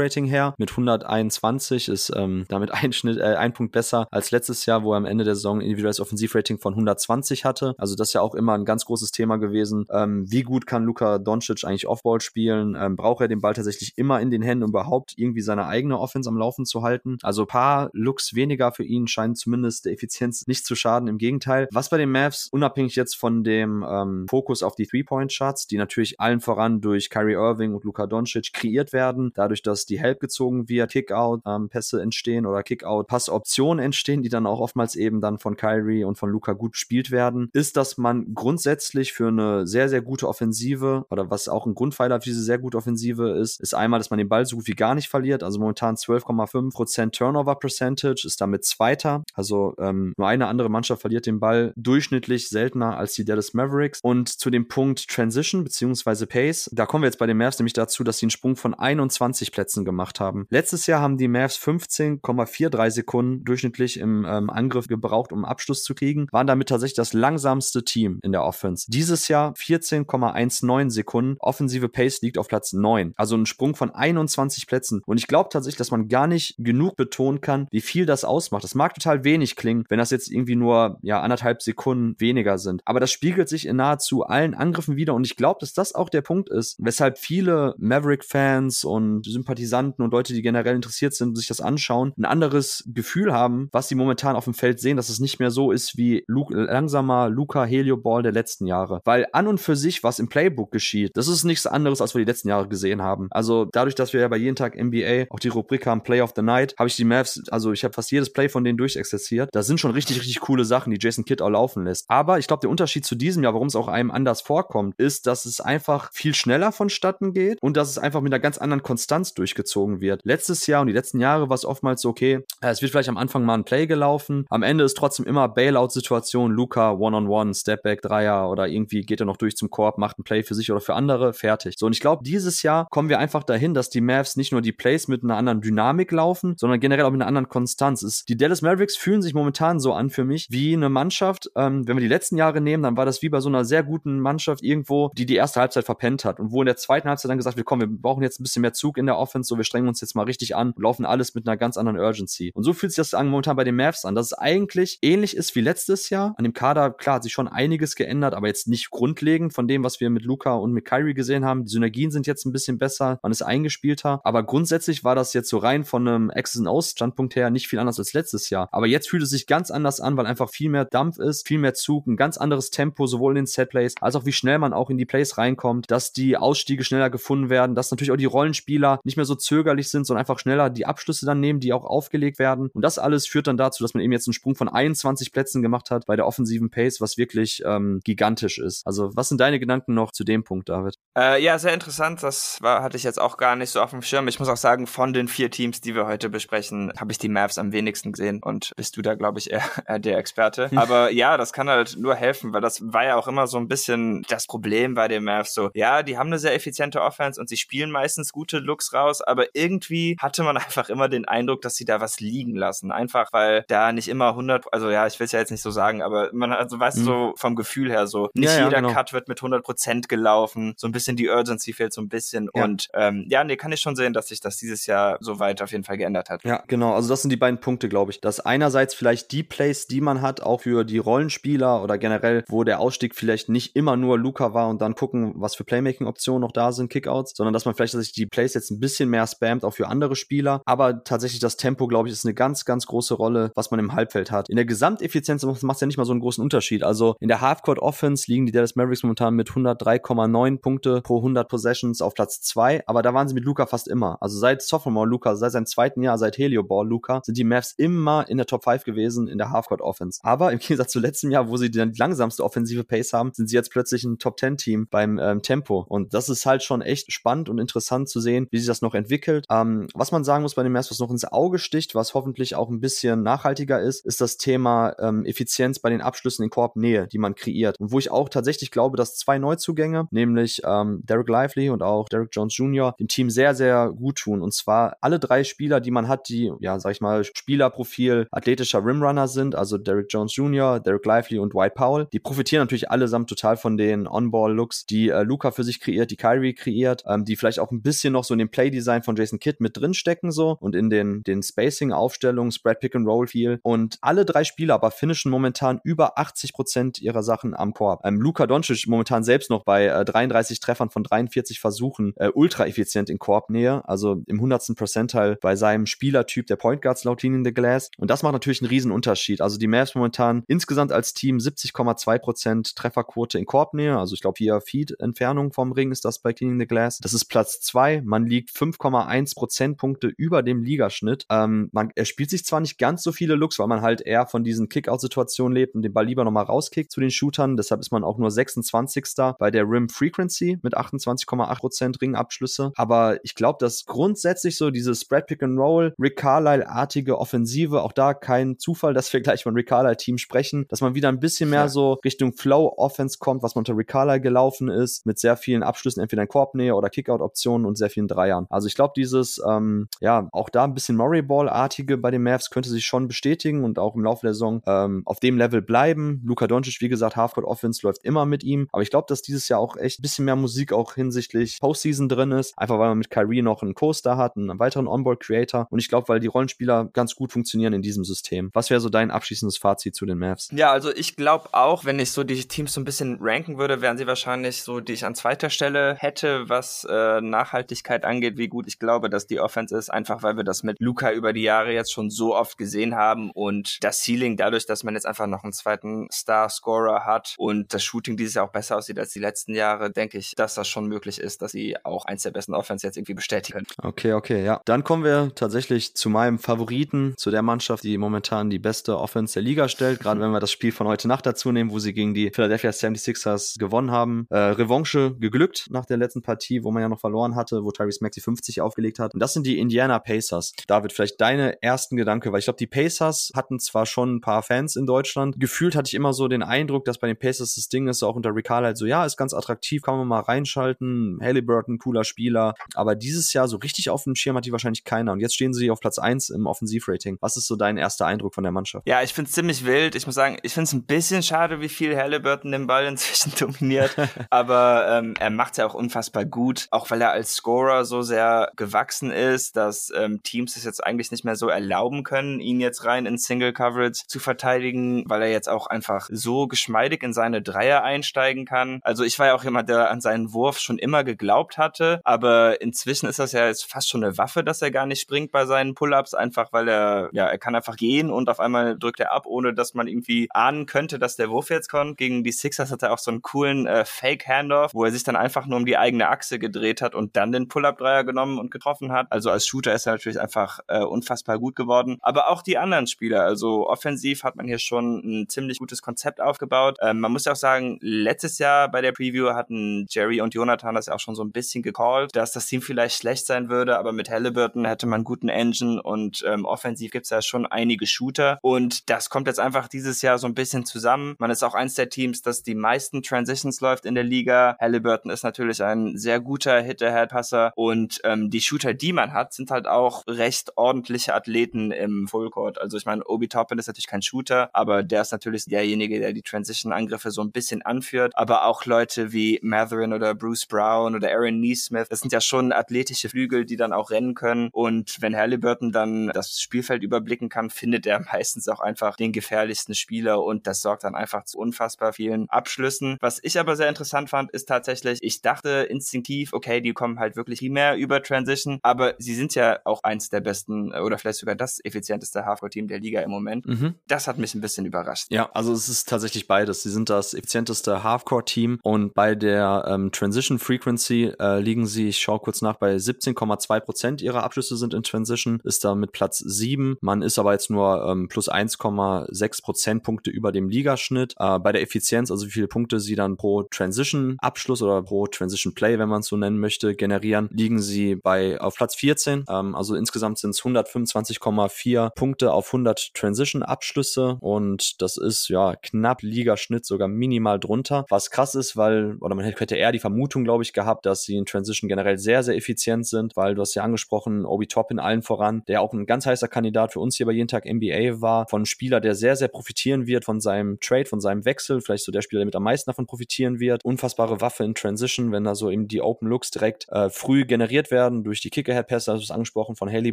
[SPEAKER 1] Offensivrating her mit 121 ist ähm, damit ein Schnitt, äh, ein Punkt besser als letztes Jahr, wo er am Ende der Saison individuelles Offensivrating von 120 hatte. Also das ist ja auch immer ein ganz großes Thema gewesen. Ähm, wie gut kann Luka Doncic eigentlich Offball spielen? Ähm, braucht er den Ball tatsächlich immer in den Händen, um überhaupt irgendwie seine eigene Offense am Laufen zu halten? Also paar Looks weniger für ihn scheinen zumindest der Effizienz nicht zu schaden. Im Gegenteil. Was bei den Mavs, unabhängig jetzt von dem ähm, Fokus auf die Three-Point-Shots, die natürlich allen voran durch Kyrie Irving und Luka Doncic kreiert werden, dadurch, dass die Help gezogen wird, Kickout-Pässe ähm, entstehen oder Kickout-Passoptionen entstehen, die dann auch oftmals eben dann von Kyrie und von Luca gut gespielt werden, ist, dass man grundsätzlich für eine sehr, sehr gute Offensive oder was auch ein Grundpfeiler für diese sehr gute Offensive ist, ist einmal, dass man den Ball so gut wie gar nicht verliert. Also momentan 12,5% Turnover Percentage, ist damit Zweiter. Also ähm, nur eine andere Mannschaft verliert den Ball durchschnittlich seltener als die Dallas Mavericks. Und zu dem Punkt Transition bzw. Pace, da kommen wir jetzt bei den Mavs nämlich dazu, dass sie einen Sprung von 21 Plätzen gemacht haben. Letztes Jahr haben die Mavs 15,43 Sekunden durchschnittlich im ähm, Angriff gebraucht, um Abschluss zu kriegen, waren damit tatsächlich das langsamste Team in der Offense. Dieses Jahr 14,19 Sekunden. Offensive Pace liegt auf Platz 9. Also ein Sprung von 21 Plätzen. Und ich glaube tatsächlich, dass man gar nicht genug betonen kann, wie viel das ausmacht. Das mag total wenig klingen, wenn das jetzt irgendwie nur ja anderthalb Sekunden weniger sind. Aber das spiegelt sich in nahezu allen Angriffen wieder. Und ich glaube, dass das auch der Punkt ist, weshalb viele Maverick-Fans und Sympathisanten und Leute, die generell interessiert sind, sich das anschauen, ein anderes Gefühl haben, was sie momentan auf dem Feld sehen, dass es nicht mehr so ist wie Luke, langsamer Luca Helio Ball der letzten Jahre. Weil an und für sich, was im Playbook geschieht, das ist nichts anderes, als wir die letzten Jahre gesehen haben. Also dadurch, dass wir ja bei jeden Tag NBA auch die Rubrik haben Play of the Night, habe ich die Mavs, also ich habe fast jedes Play von denen durchexerziert. Da sind schon richtig, richtig coole Sachen, die Jason Kidd auch laufen lässt. Aber ich glaube, der Unterschied zu diesem Jahr, warum es auch einem anders vorkommt, ist, dass es einfach viel schneller vonstatten geht und dass es einfach mit einer ganz anderen Konstanz durchgezogen wird. Letztes Jahr und die letzten Jahre war es oftmals so, okay, äh, es wird vielleicht am Anfang mal ein Play gelaufen, am Ende ist trotzdem immer Bailout-Situation, Luca, One-on-One, Stepback, Dreier oder irgendwie geht er noch durch zum Korb, macht ein Play für sich oder für andere, fertig. So, und ich glaube, dieses Jahr kommen wir einfach dahin, dass die Mavs nicht nur die Plays mit einer anderen Dynamik laufen, sondern generell auch mit einer anderen Konstanz. Ist, die Dallas Mavericks fühlen sich momentan so an für mich wie eine Mannschaft, ähm, wenn wir die letzten Jahre nehmen, dann war das wie bei so einer sehr guten Mannschaft irgendwo, die die erste Halbzeit verpennt hat und wo in der zweiten Halbzeit dann gesagt wird, komm, wir brauchen jetzt ein bisschen mehr Zug in der Offense, so wir strengen uns jetzt mal richtig an und laufen alles mit einer ganz anderen Urgency. Und so fühlt sich das an, momentan bei den Mavs an, dass es eigentlich ähnlich ist wie letztes Jahr. An dem Kader, klar, hat sich schon einiges geändert, aber jetzt nicht grundlegend von dem, was wir mit Luca und mit Kyrie gesehen haben. Die Synergien sind jetzt ein bisschen besser, man ist eingespielter, aber grundsätzlich war das jetzt so rein von einem Access and Aus Standpunkt her nicht viel anders als letztes Jahr. Aber jetzt fühlt es sich ganz anders an, weil einfach viel mehr Dampf ist, viel mehr Zug, ein ganz anderes Tempo, sowohl in den Setplays als auch wie schnell man auch in die Plays reinkommt, dass die Ausstiege schneller gefunden werden, dass natürlich auch die Rollenspieler nicht mehr so zögerlich sind, sondern einfach schneller die Abschlüsse dann nehmen, die auch aufgelegt werden. Und das alles führt dann dazu, dass man eben jetzt einen Sprung von 21 Plätzen gemacht hat bei der offensiven Pace, was wirklich ähm, gigantisch ist. Also was sind deine Gedanken noch zu dem Punkt, David?
[SPEAKER 2] Äh, ja, sehr interessant. Das war, hatte ich jetzt auch gar nicht so auf dem Schirm. Ich muss auch sagen, von den vier Teams, die wir heute besprechen, habe ich die Mavs am wenigsten gesehen und bist du da, glaube ich, eher, eher der Experte. Aber ja, das kann halt nur helfen, weil das war ja auch immer so ein bisschen das Problem bei den Mavs. So, ja, die haben eine sehr effiziente Offense und sie spielen meistens gute Looks raus, aber irgendwie hatte man einfach immer den Eindruck, dass sie da was liegen lassen. Einfach, weil da nicht immer 100, also ja, ich will es ja jetzt nicht so sagen, aber man, also weißt du, mhm. so vom Gefühl her so, nicht ja, ja, jeder genau. Cut wird mit 100 Prozent gelaufen, so ein bisschen die Urgency fehlt so ein bisschen ja. und ähm, ja, nee, kann ich schon sehen, dass sich das dieses Jahr so weit auf jeden Fall geändert hat.
[SPEAKER 1] Ja, genau, also das sind die beiden Punkte, glaube ich, dass einerseits vielleicht die Plays, die man hat, auch für die Rollenspieler oder generell, wo der Ausstieg vielleicht nicht immer nur Luca war und dann gucken, was für Playmaking-Optionen noch da sind, Kickouts, sondern dass man vielleicht dass sich die Plays jetzt ein bisschen mehr mehr spammt, auch für andere Spieler. Aber tatsächlich das Tempo, glaube ich, ist eine ganz, ganz große Rolle, was man im Halbfeld hat. In der Gesamteffizienz macht es ja nicht mal so einen großen Unterschied. Also in der Halfcourt Offense liegen die Dallas Mavericks momentan mit 103,9 Punkte pro 100 Possessions auf Platz 2. Aber da waren sie mit Luca fast immer. Also seit Sophomore Luca, seit seinem zweiten Jahr, seit Helioball Luca, sind die Mavs immer in der Top 5 gewesen in der Halfcourt Offense. Aber im Gegensatz zu letztem Jahr, wo sie die langsamste offensive Pace haben, sind sie jetzt plötzlich ein Top 10 Team beim ähm, Tempo. Und das ist halt schon echt spannend und interessant zu sehen, wie sich das noch entwickelt. Ähm, was man sagen muss bei den Mavs, was noch ins Auge sticht, was hoffentlich auch ein bisschen nachhaltiger ist, ist das Thema ähm, Effizienz bei den Abschlüssen in Korbnähe, die man kreiert. Und wo ich auch tatsächlich glaube, dass zwei Neuzugänge, nämlich ähm, Derek Lively und auch Derek Jones Jr., dem Team sehr, sehr gut tun. Und zwar alle drei Spieler, die man hat, die, ja, sag ich mal, Spielerprofil athletischer Rimrunner sind, also Derek Jones Jr., Derek Lively und White Powell, die profitieren natürlich allesamt total von den On-Ball-Looks, die äh, Luca für sich kreiert, die Kyrie kreiert, ähm, die vielleicht auch ein bisschen noch so in dem Play-Design von Jason Kidd mit drin stecken so und in den, den Spacing-Aufstellungen, Spread Pick and Roll viel. Und alle drei Spieler aber finishen momentan über 80 Prozent ihrer Sachen am Korb. Ähm, Luca Doncic momentan selbst noch bei äh, 33 Treffern von 43 Versuchen äh, ultra effizient in Korbnähe, also im 100. Percentile bei seinem Spielertyp der Point Guards laut Cleaning the Glass. Und das macht natürlich einen riesen Unterschied. Also die Mavs momentan insgesamt als Team 70,2 Prozent Trefferquote in Korbnähe, also ich glaube hier Feed Entfernung vom Ring ist das bei Cleaning the Glass. Das ist Platz zwei. Man liegt 5,1 Prozentpunkte über dem Ligaschnitt. Ähm, man, er spielt sich zwar nicht ganz so viele Looks, weil man halt eher von diesen Kickout-Situationen lebt und den Ball lieber nochmal rauskickt zu den Shootern. Deshalb ist man auch nur 26. bei der Rim Frequency mit 28,8 Prozent Ringabschlüsse. Aber ich glaube, dass grundsätzlich so diese Spread Pick and Roll, Rick Carlisle-artige Offensive, auch da kein Zufall, dass wir gleich von Rick Carlisle-Team sprechen, dass man wieder ein bisschen mehr ja. so Richtung Flow-Offense kommt, was man unter Rick Carlisle gelaufen ist, mit sehr vielen Abschlüssen, entweder in Korbnähe oder Kickout-Optionen und sehr vielen Dreiern. Also ich glaube, dieses, ähm, ja, auch da ein bisschen Murray-Ball-artige bei den Mavs könnte sich schon bestätigen und auch im Laufe der Saison ähm, auf dem Level bleiben. Luka Doncic, wie gesagt, Halfcourt-Offense läuft immer mit ihm, aber ich glaube, dass dieses Jahr auch echt ein bisschen mehr Musik auch hinsichtlich Postseason drin ist, einfach weil man mit Kyrie noch einen Co-Star hat, einen weiteren On-Ball-Creator und ich glaube, weil die Rollenspieler ganz gut funktionieren in diesem System. Was wäre so dein abschließendes Fazit zu den Mavs?
[SPEAKER 2] Ja, also ich glaube auch, wenn ich so die Teams so ein bisschen ranken würde, wären sie wahrscheinlich so, die ich an zweiter Stelle hätte, was äh, Nachhaltigkeit angeht, wie gut ich glaube, dass die Offense ist, einfach weil wir das mit Luca über die Jahre jetzt schon so oft gesehen haben und das Ceiling dadurch, dass man jetzt einfach noch einen zweiten Star-Scorer hat und das Shooting dieses Jahr auch besser aussieht als die letzten Jahre, denke ich, dass das schon möglich ist, dass sie auch eins der besten Offense jetzt irgendwie bestätigen können.
[SPEAKER 1] Okay, okay, ja. Dann kommen wir tatsächlich zu meinem Favoriten, zu der Mannschaft, die momentan die beste Offense der Liga stellt, gerade wenn wir das Spiel von heute Nacht dazu nehmen, wo sie gegen die Philadelphia 76ers gewonnen haben. Äh, Revanche geglückt nach der letzten Partie, wo man ja noch verloren hatte, wo Tyrese Maxi 50 aufgelegt hat. Und das sind die Indiana Pacers. David, vielleicht deine ersten Gedanke, weil ich glaube, die Pacers hatten zwar schon ein paar Fans in Deutschland. Gefühlt hatte ich immer so den Eindruck, dass bei den Pacers das Ding ist, auch unter Ricard halt so, ja, ist ganz attraktiv, kann man mal reinschalten. Halliburton, cooler Spieler. Aber dieses Jahr so richtig auf dem Schirm hat die wahrscheinlich keiner. Und jetzt stehen sie auf Platz 1 im Offensivrating. Was ist so dein erster Eindruck von der Mannschaft?
[SPEAKER 2] Ja, ich finde es ziemlich wild. Ich muss sagen, ich finde es ein bisschen schade, wie viel Halliburton den Ball inzwischen dominiert. Aber ähm, er macht es ja auch unfassbar gut, auch weil er als Scorer so sehr gewachsen ist, dass ähm, Teams es jetzt eigentlich nicht mehr so erlauben können, ihn jetzt rein in Single Coverage zu verteidigen, weil er jetzt auch einfach so geschmeidig in seine Dreier einsteigen kann. Also ich war ja auch jemand, der an seinen Wurf schon immer geglaubt hatte, aber inzwischen ist das ja jetzt fast schon eine Waffe, dass er gar nicht springt bei seinen Pull-ups, einfach weil er, ja, er kann einfach gehen und auf einmal drückt er ab, ohne dass man irgendwie ahnen könnte, dass der Wurf jetzt kommt. Gegen die Sixers hat er auch so einen coolen äh, Fake-Handoff, wo er sich dann einfach nur um die eigene Achse gedreht hat und dann den Pull-up-Dreier genommen und getroffen hat. Also als Shooter ist er natürlich einfach äh, unfassbar gut geworden. Aber auch die anderen Spieler, also offensiv hat man hier schon ein ziemlich gutes Konzept aufgebaut. Ähm, man muss ja auch sagen, letztes Jahr bei der Preview hatten Jerry und Jonathan das ja auch schon so ein bisschen gecallt, dass das Team vielleicht schlecht sein würde, aber mit Halliburton hätte man einen guten Engine und ähm, offensiv gibt's ja schon einige Shooter und das kommt jetzt einfach dieses Jahr so ein bisschen zusammen. Man ist auch eins der Teams, das die meisten Transitions läuft in der Liga. Halliburton ist natürlich ein sehr guter Hit-Ahead-Passer und ähm, die Shooter, die man hat, sind halt auch recht ordentliche Athleten im Fullcourt. Also ich meine, Obi Toppin ist natürlich kein Shooter, aber der ist natürlich derjenige, der die Transition-Angriffe so ein bisschen anführt. Aber auch Leute wie Matherin oder Bruce Brown oder Aaron Neesmith, das sind ja schon athletische Flügel, die dann auch rennen können. Und wenn Halliburton dann das Spielfeld überblicken kann, findet er meistens auch einfach den gefährlichsten Spieler und das sorgt dann einfach zu unfassbar vielen Abschlüssen. Was ich aber sehr interessant fand, ist tatsächlich, ich dachte instinktiv, okay, die kommen halt wirklich mehr über über Transition, aber sie sind ja auch eins der besten äh, oder vielleicht sogar das effizienteste Halfcourt-Team der Liga im Moment. Mhm. Das hat mich ein bisschen überrascht.
[SPEAKER 1] Ja, also es ist tatsächlich beides. Sie sind das effizienteste Halfcourt-Team und bei der ähm, Transition Frequency äh, liegen sie, ich schaue kurz nach, bei 17,2 Prozent ihrer Abschlüsse sind in Transition, ist da mit Platz 7. Man ist aber jetzt nur ähm, plus 1,6 Prozentpunkte über dem Ligaschnitt. Äh, bei der Effizienz, also wie viele Punkte sie dann pro Transition-Abschluss oder pro Transition Play, wenn man es so nennen möchte, generieren, liegen sie bei auf Platz 14. Ähm, also insgesamt sind es 125,4 Punkte auf 100 Transition-Abschlüsse und das ist ja knapp Ligaschnitt, sogar minimal drunter. Was krass ist, weil, oder man hätte eher die Vermutung, glaube ich, gehabt, dass sie in Transition generell sehr, sehr effizient sind, weil du hast ja angesprochen, Obi Toppin allen voran, der auch ein ganz heißer Kandidat für uns hier bei jeden Tag NBA war, von Spieler, der sehr, sehr profitieren wird von seinem Trade, von seinem Wechsel, vielleicht so der Spieler, der mit am meisten davon profitieren wird. Unfassbare Waffe in Transition, wenn da so eben die Open Looks direkt äh, früh generiert werden durch die Kicker-Head-Pässe, das ist angesprochen von Haley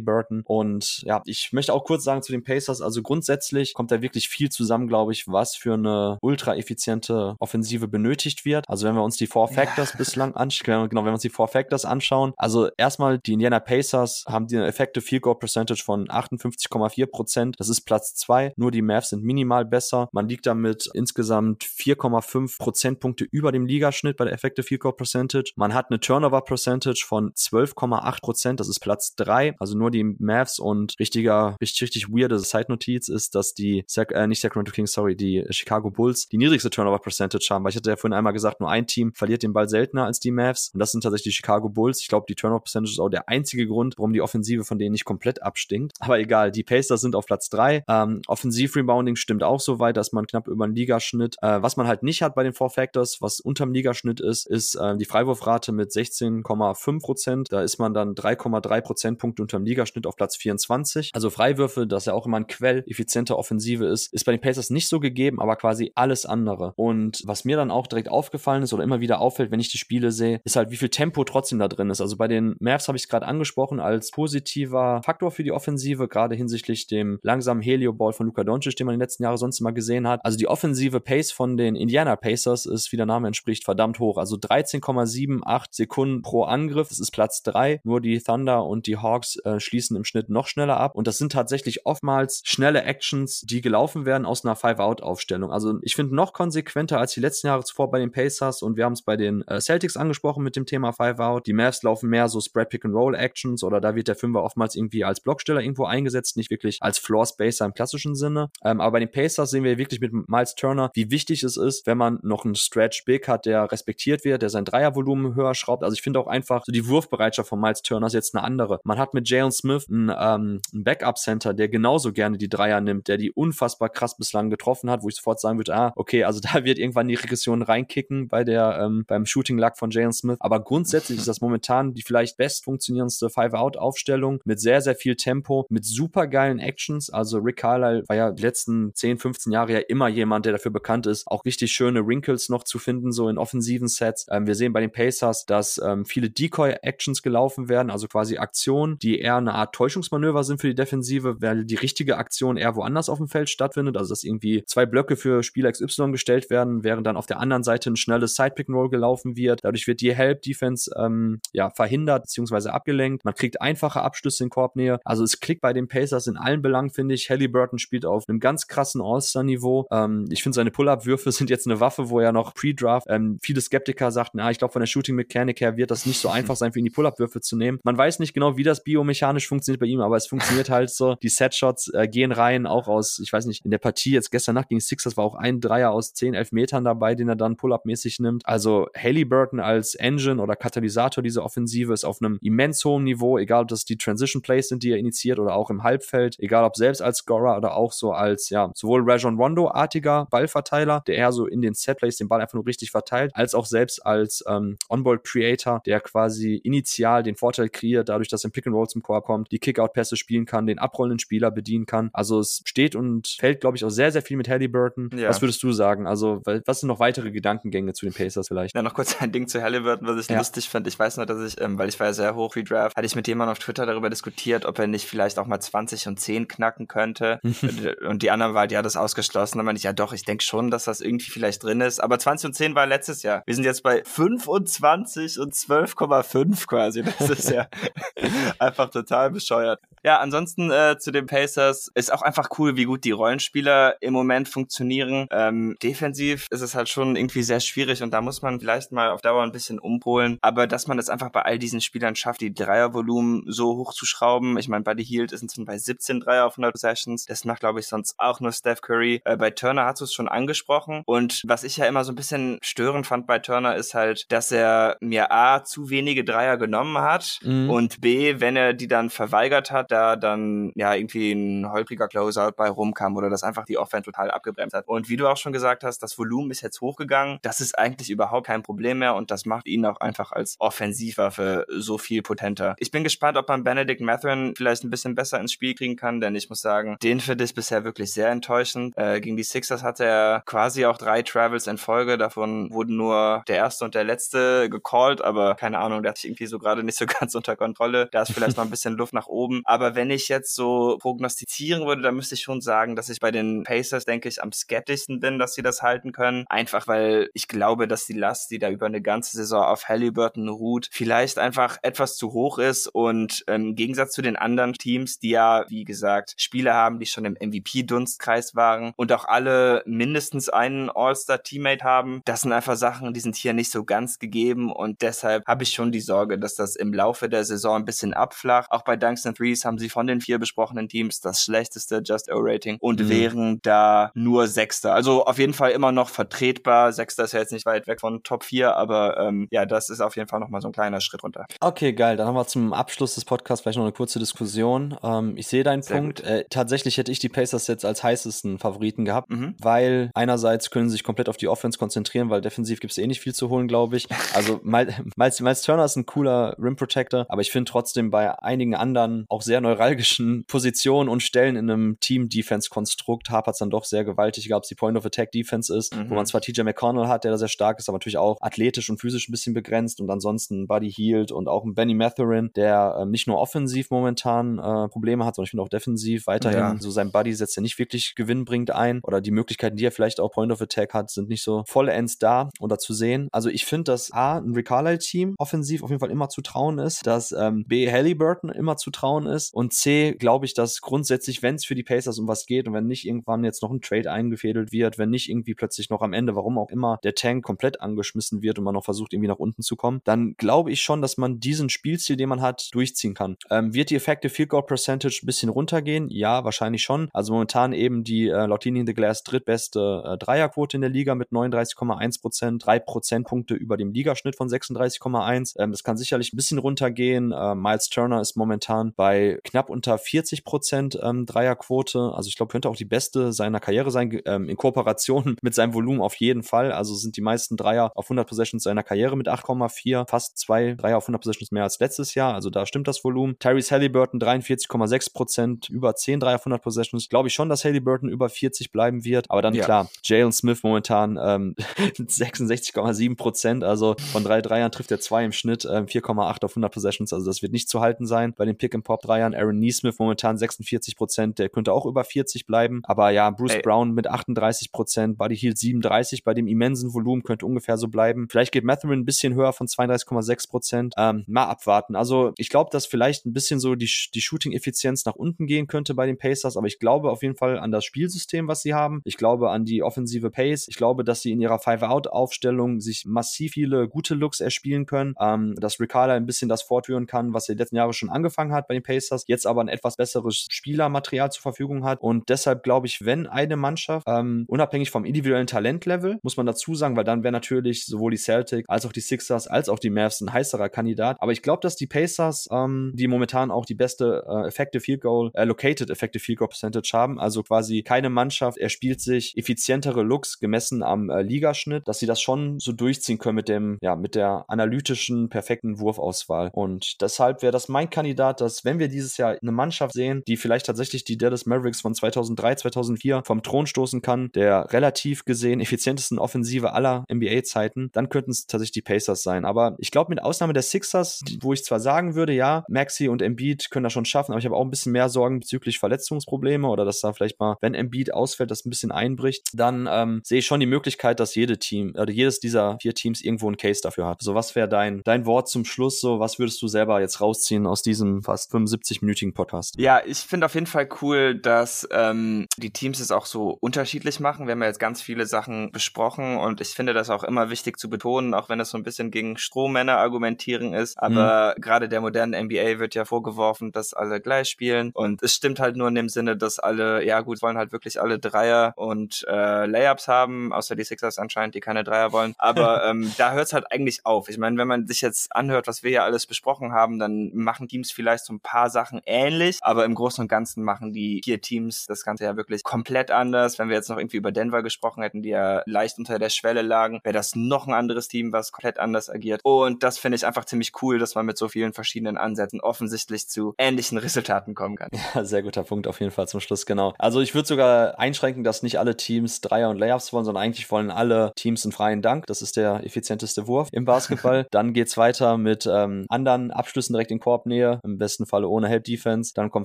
[SPEAKER 1] Burton. Und ja, ich möchte auch kurz sagen zu den Pacers, also grundsätzlich kommt da wirklich viel zusammen, glaube ich, was für eine ultra effiziente Offensive benötigt wird. Also wenn wir uns die Four Factors ja. bislang anschauen, genau, wenn wir uns die Four Factors anschauen, also erstmal die Indiana Pacers haben die Effective Field Goal Percentage von 58,4 Prozent. Das ist Platz zwei. Nur die Mavs sind minimal besser. Man liegt damit insgesamt 4,5 Prozentpunkte über dem Ligaschnitt bei der Effective Field Goal Percentage. Man hat eine Turnover Percentage von 12,8 Prozent. Das ist Platz drei. Also nur die Mavs und richtiger, richtig, richtig weirde Side-Notiz ist, dass die, äh, nicht Sacramento Kings, sorry, die Chicago Bulls die niedrigste Turnover Percentage haben, weil ich hatte ja vorhin einmal gesagt, nur ein Team verliert den Ball seltener als die Mavs und das sind tatsächlich die Chicago Bulls. Ich glaube, die Turnover Percentage ist auch der einzige Grund, warum die Offensive von denen nicht komplett abstinkt. Aber egal, die Pacers sind auf Platz drei. Ähm, Offensiv-Rebounding stimmt auch so weit, dass man knapp über den Ligaschnitt, äh, was man halt nicht hat bei den Four Factors, was unterm Ligaschnitt ist, ist äh, die Freiwurfrate mit 16,5 Prozent. Da ist man dann 3,3 Prozentpunkte unterm Ligaschnitt auf Platz 24. Also Freiwürfe, das ja auch immer ein Quell effizienter Offensive ist, ist bei den Pacers nicht so gegeben, aber quasi alles andere. Und was mir dann auch direkt aufgefallen ist oder immer wieder auffällt, wenn ich die Spiele sehe, ist halt, wie viel Tempo trotzdem da drin ist. Also bei den Mavs habe ich es gerade angesprochen als positiver Faktor für die Offensive, gerade hinsichtlich dem langsamen Helio-Ball von Luka Doncic, den man in den letzten Jahren sonst immer gesehen hat. Also die offensive Pace von den Indiana Pacers ist, wie der Name entspricht, verdammt hoch. Also 13,78 Sekunden pro Angriff. Das ist Platz 3. Nur die Thunder und die Hawks äh, schließen im Schnitt noch schneller ab. Und das sind tatsächlich oftmals schnelle Actions, die gelaufen werden aus einer Five-Out-Aufstellung. Also ich finde noch konsequenter als die letzten Jahre zuvor bei den Pacers und wir haben es bei den äh, Celtics angesprochen mit dem Thema Five-Out. Die Mavs laufen mehr so Spread-Pick-and-Roll-Actions oder da wird der Fünfer oftmals irgendwie als Blocksteller irgendwo eingesetzt, nicht wirklich als Floor-Spacer im klassischen Sinne. Ähm, aber bei den Pacers sehen wir wirklich mit Miles Turner, wie wichtig es ist, wenn man noch einen Stretch-Big hat, der respektiert wird, der sein Dreiervolumen höher schraubt. Also ich finde auch einfach so die Wurfbereitschaft von Miles Turner ist jetzt eine andere. Man hat mit Jalen Smith einen, ähm, Backup-Center, der genauso gerne die Dreier nimmt, der die unfassbar krass bislang getroffen hat, wo ich sofort sagen würde, ah, okay, also da wird irgendwann die Regression reinkicken bei der, ähm, beim Shooting-Luck von Jalen Smith. Aber grundsätzlich ist das momentan die vielleicht best funktionierendste Five-Out-Aufstellung mit sehr, sehr viel Tempo, mit super geilen Actions. Also Rick Carlisle war ja die letzten 10, 15 Jahre ja immer jemand, der dafür bekannt ist, auch richtig schöne Wrinkles noch zu finden, so in offensiven Sets. Ähm, wir sehen bei den Pacers, dass ähm, viele Decoy-Actions gelaufen werden, also quasi Aktionen, die eher eine Art Täuschungsmanöver sind für die Defensive, weil die richtige Aktion eher woanders auf dem Feld stattfindet. Also dass irgendwie zwei Blöcke für Spieler XY gestellt werden, während dann auf der anderen Seite ein schnelles Side-Pick-and-Roll gelaufen wird. Dadurch wird die Help-Defense ähm, ja, verhindert bzw. abgelenkt. Man kriegt einfache Abschlüsse in Korbnähe. Also es klickt bei den Pacers in allen Belangen, finde ich. Halliburton spielt auf einem ganz krassen All-Star-Niveau. Ähm, ich finde, seine Pull-Up-Würfe sind jetzt eine Waffe, wo er noch Pre-Draft ähm, viele Skeptiker sagten, ah, ich glaube, von der Shooting-Mechanik her wird das nicht so einfach sein, für ihn die Pull-Up-Würfe zu nehmen. Man weiß nicht genau, wie das biomechanisch funktioniert bei ihm, aber es funktioniert halt so. Die Set-Shots äh, gehen rein, auch aus, ich weiß nicht, in der Partie jetzt gestern Nacht gegen Sixers war auch ein Dreier aus 10, 11 Metern dabei, den er dann Pull-Up-mäßig nimmt. Also Halliburton als Engine oder Katalysator dieser Offensive ist auf einem immens hohen Niveau, egal ob das die Transition Plays sind, die er initiiert oder auch im Halbfeld, egal ob selbst als Scorer oder auch so als, ja, sowohl Rajon Rondo-artiger Ballverteiler, der eher so in den Set-Plays den Ball einfach nur richtig verteilt, als auch selbst als ähm, On-Ball-Creator, der quasi initial den Vorteil kreiert, dadurch, dass er im Pick-and-Roll zum Korb kommt, die Kick-Out-Pässe spielen kann, den abrollenden Spieler bedienen kann. Also es steht und fällt, glaube ich, auch sehr, sehr viel mit Halliburton. Ja. Was würdest du sagen? Also was sind noch weitere Gedankengänge zu den Pacers vielleicht?
[SPEAKER 2] Ja, noch kurz ein Ding zu Halliburton, was ich ja. lustig fand. Ich weiß noch, dass ich, ähm, weil ich war ja sehr hoch Redraft, hatte ich mit jemandem auf Twitter darüber diskutiert, ob er nicht vielleicht auch mal 20 und 10 knacken könnte. und die anderen war, ja, das ausgeschlossen. Dann meinte ich, ja doch, ich denke schon, dass das irgendwie vielleicht drin ist. Aber 20 und 10 war letztes Jahr. Wir sind jetzt bei 25 und 12,5 quasi. Quasi. Das ist ja einfach total bescheuert. Ja, ansonsten äh, zu den Pacers ist auch einfach cool, wie gut die Rollenspieler im Moment funktionieren. Ähm, defensiv ist es halt schon irgendwie sehr schwierig und da muss man vielleicht mal auf Dauer ein bisschen umpolen. Aber dass man es einfach bei all diesen Spielern schafft, die Dreiervolumen so hoch zu schrauben. Ich meine, Buddy Hield ist inzwischen bei 17 Dreier auf 100 Possessions. Das macht, glaube ich, sonst auch nur Steph Curry. Äh, bei Turner hast du es schon angesprochen. Und was ich ja immer so ein bisschen störend fand bei Turner ist halt, dass er mir A, zu wenige Dreier genommen hat mhm. und B, wenn er die dann verweigert hat, da dann ja irgendwie ein holpriger Closeout bei rumkam oder das einfach die Offense total abgebremst hat. Und wie du auch schon gesagt hast, das Volumen ist jetzt hochgegangen. Das ist eigentlich überhaupt kein Problem mehr und das macht ihn auch einfach als Offensivwaffe so viel potenter. Ich bin gespannt, ob man Benedict Mathurin vielleicht ein bisschen besser ins Spiel kriegen kann, denn ich muss sagen, den finde ich bisher wirklich sehr enttäuschend. Äh, gegen die Sixers hatte er quasi auch drei Travels in Folge. Davon wurden nur der erste und der letzte gecallt, aber keine Ahnung, der hat sich irgendwie so gerade nicht so ganz unter Kontrolle. Da ist vielleicht noch ein bisschen Luft nach oben. Aber aber wenn ich jetzt so prognostizieren würde, dann müsste ich schon sagen, dass ich bei den Pacers, denke ich, am skeptischsten bin, dass sie das halten können. Einfach weil ich glaube, dass die Last, die da über eine ganze Saison auf Halliburton ruht, vielleicht einfach etwas zu hoch ist und ähm, im Gegensatz zu den anderen Teams, die ja, wie gesagt, Spieler haben, die schon im MVP-Dunstkreis waren und auch alle mindestens einen All-Star-Teammate haben, das sind einfach Sachen, die sind hier nicht so ganz gegeben und deshalb habe ich schon die Sorge, dass das im Laufe der Saison ein bisschen abflacht. Auch bei Dunks and Threes haben sie von den vier besprochenen Teams das schlechteste Just O-Rating und mhm. wären da nur Sechster. Also auf jeden Fall immer noch vertretbar. Sechster ist ja jetzt nicht weit weg von Top 4, aber ähm, ja, das ist auf jeden Fall nochmal so ein kleiner Schritt runter.
[SPEAKER 1] Okay, geil. Dann haben wir zum Abschluss des Podcasts vielleicht noch eine kurze Diskussion. Ähm, ich sehe deinen Sehr Punkt. Äh, tatsächlich hätte ich die Pacers jetzt als heißesten Favoriten gehabt, mhm. weil einerseits können sie sich komplett auf die Offense konzentrieren, weil defensiv gibt es eh nicht viel zu holen, glaube ich. Also Miles, Miles Turner ist ein cooler Rim Protector, aber ich finde trotzdem bei einigen anderen auch sehr neuralgischen Positionen und Stellen in einem Team-Defense-Konstrukt hapert es dann doch sehr gewaltig, egal ob es die Point-of-Attack-Defense ist, mhm. wo man zwar TJ McConnell hat, der da sehr stark ist, aber natürlich auch athletisch und physisch ein bisschen begrenzt und ansonsten Buddy Healed und auch ein Benny Matherin, der ähm, nicht nur offensiv momentan äh, Probleme hat, sondern ich finde auch defensiv weiterhin ja. so sein Buddy setzt er nicht wirklich gewinnbringend ein oder die Möglichkeiten, die er vielleicht auch Point-of-Attack hat, sind nicht so vollends da oder zu sehen. Also ich finde, dass A, ein Rick Carlisle-Team offensiv auf jeden Fall immer zu trauen ist, dass ähm, B, Halliburton immer zu trauen ist und C, glaube ich, dass grundsätzlich, wenn es für die Pacers um was geht und wenn nicht irgendwann jetzt noch ein Trade eingefädelt wird, wenn nicht irgendwie plötzlich noch am Ende, warum auch immer, der Tank komplett angeschmissen wird und man noch versucht, irgendwie nach unten zu kommen, dann glaube ich schon, dass man diesen Spielstil, den man hat, durchziehen kann. Ähm, wird die Effective Field Goal Percentage ein bisschen runtergehen? Ja, wahrscheinlich schon. Also momentan eben die äh, laut in the Glass drittbeste äh, Dreierquote in der Liga mit 39,1 Prozent, drei Prozentpunkte über dem Ligaschnitt von 36,1. Ähm, das kann sicherlich ein bisschen runtergehen. Äh, Miles Turner ist momentan bei knapp unter 40 Prozent ähm, Dreierquote. Also ich glaube, könnte auch die beste seiner Karriere sein, ähm, in Kooperation mit seinem Volumen auf jeden Fall. Also sind die meisten Dreier auf 100 Possessions seiner Karriere mit 8,4, fast zwei Dreier auf 100 Possessions mehr als letztes Jahr. Also da stimmt das Volumen. Tyrese Halliburton 43,6 Prozent, über 10 Dreier auf 100 Possessions. Glaube ich schon, dass Halliburton über 40 bleiben wird. Aber dann ja. klar, Jalen Smith momentan ähm, 66,7 Prozent. Also von drei Dreiern trifft er zwei im Schnitt, ähm, 4,8 auf 100 Possessions. Also das wird nicht zu halten sein bei den Pick-and-Pop-Dreiern. Aaron Neesmith momentan 46 Prozent, der könnte auch über 40 bleiben. Aber ja, Bruce Ey. Brown mit 38 Prozent, Buddy Hield 37 bei dem immensen Volumen könnte ungefähr so bleiben. Vielleicht geht Matherin ein bisschen höher von 32,6 Prozent. Ähm, mal abwarten. Also ich glaube, dass vielleicht ein bisschen so die, die Shooting-Effizienz nach unten gehen könnte bei den Pacers, aber ich glaube auf jeden Fall an das Spielsystem, was sie haben. Ich glaube an die offensive Pace. Ich glaube, dass sie in ihrer Five-Out-Aufstellung sich massiv viele gute Looks erspielen können. Ähm, dass Ricarda ein bisschen das fortführen kann, was er die letzten Jahre schon angefangen hat bei den Pacers. Jetzt aber ein etwas besseres Spielermaterial zur Verfügung hat. Und deshalb glaube ich, wenn eine Mannschaft, ähm, unabhängig vom individuellen Talentlevel, muss man dazu sagen, weil dann wäre natürlich sowohl die Celtic als auch die Sixers als auch die Mavs ein heißerer Kandidat. Aber ich glaube, dass die Pacers, ähm, die momentan auch die beste äh, Effective Field Goal, Allocated Effective Field Goal Percentage haben, also quasi keine Mannschaft erspielt sich effizientere Looks gemessen am äh, Ligaschnitt, dass sie das schon so durchziehen können mit dem, ja, mit der analytischen, perfekten Wurfauswahl. Und deshalb wäre das mein Kandidat, dass wenn wir dieses Jahr eine Mannschaft sehen, die vielleicht tatsächlich die Dallas Mavericks von 2003, 2004 vom Thron stoßen kann, der relativ gesehen effizientesten Offensive aller NBA-Zeiten, dann könnten es tatsächlich die Pacers sein. Aber ich glaube, mit Ausnahme der Sixers, wo ich zwar sagen würde, ja, Maxi und Embiid können das schon schaffen, aber ich habe auch ein bisschen mehr Sorgen bezüglich Verletzungsprobleme oder dass da vielleicht mal, wenn Embiid ausfällt, das ein bisschen einbricht, dann ähm, sehe ich schon die Möglichkeit, dass jede Team oder jedes dieser vier Teams irgendwo ein Case dafür hat. So, was wäre dein, dein Wort zum Schluss? Schluss so, was würdest du selber jetzt rausziehen aus diesem fast 75-minütigen Podcast?
[SPEAKER 2] Ja, ich finde auf jeden Fall cool, dass ähm, die Teams es auch so unterschiedlich machen. Wir haben ja jetzt ganz viele Sachen besprochen und ich finde das auch immer wichtig zu betonen, auch wenn es so ein bisschen gegen Strohmänner argumentieren ist. Aber mhm. gerade der modernen NBA wird ja vorgeworfen, dass alle gleich spielen und es stimmt halt nur in dem Sinne, dass alle, ja gut, wollen halt wirklich alle Dreier und äh, Layups haben, außer die Sixers anscheinend, die keine Dreier wollen. Aber ähm, da hört es halt eigentlich auf. Ich meine, wenn man sich jetzt anhört, was wir hier alles besprochen haben, dann machen Teams vielleicht so ein paar Sachen ähnlich, aber im Großen und Ganzen machen die vier Teams das Ganze ja wirklich komplett anders. Wenn wir jetzt noch irgendwie über Denver gesprochen hätten, die ja leicht unter der Schwelle lagen, wäre das noch ein anderes Team, was komplett anders agiert. Und das finde ich einfach ziemlich cool, dass man mit so vielen verschiedenen Ansätzen offensichtlich zu ähnlichen Resultaten kommen kann.
[SPEAKER 1] Ja, sehr guter Punkt auf jeden Fall zum Schluss, genau. Also ich würde sogar einschränken, dass nicht alle Teams Dreier und Layups wollen, sondern eigentlich wollen alle Teams einen freien Dank. Das ist der effizienteste Wurf im Basketball. Dann geht's weiter mit ähm, anderen Abschlüssen direkt in Korbnähe, im besten Falle ohne Help Defense. Dann kommen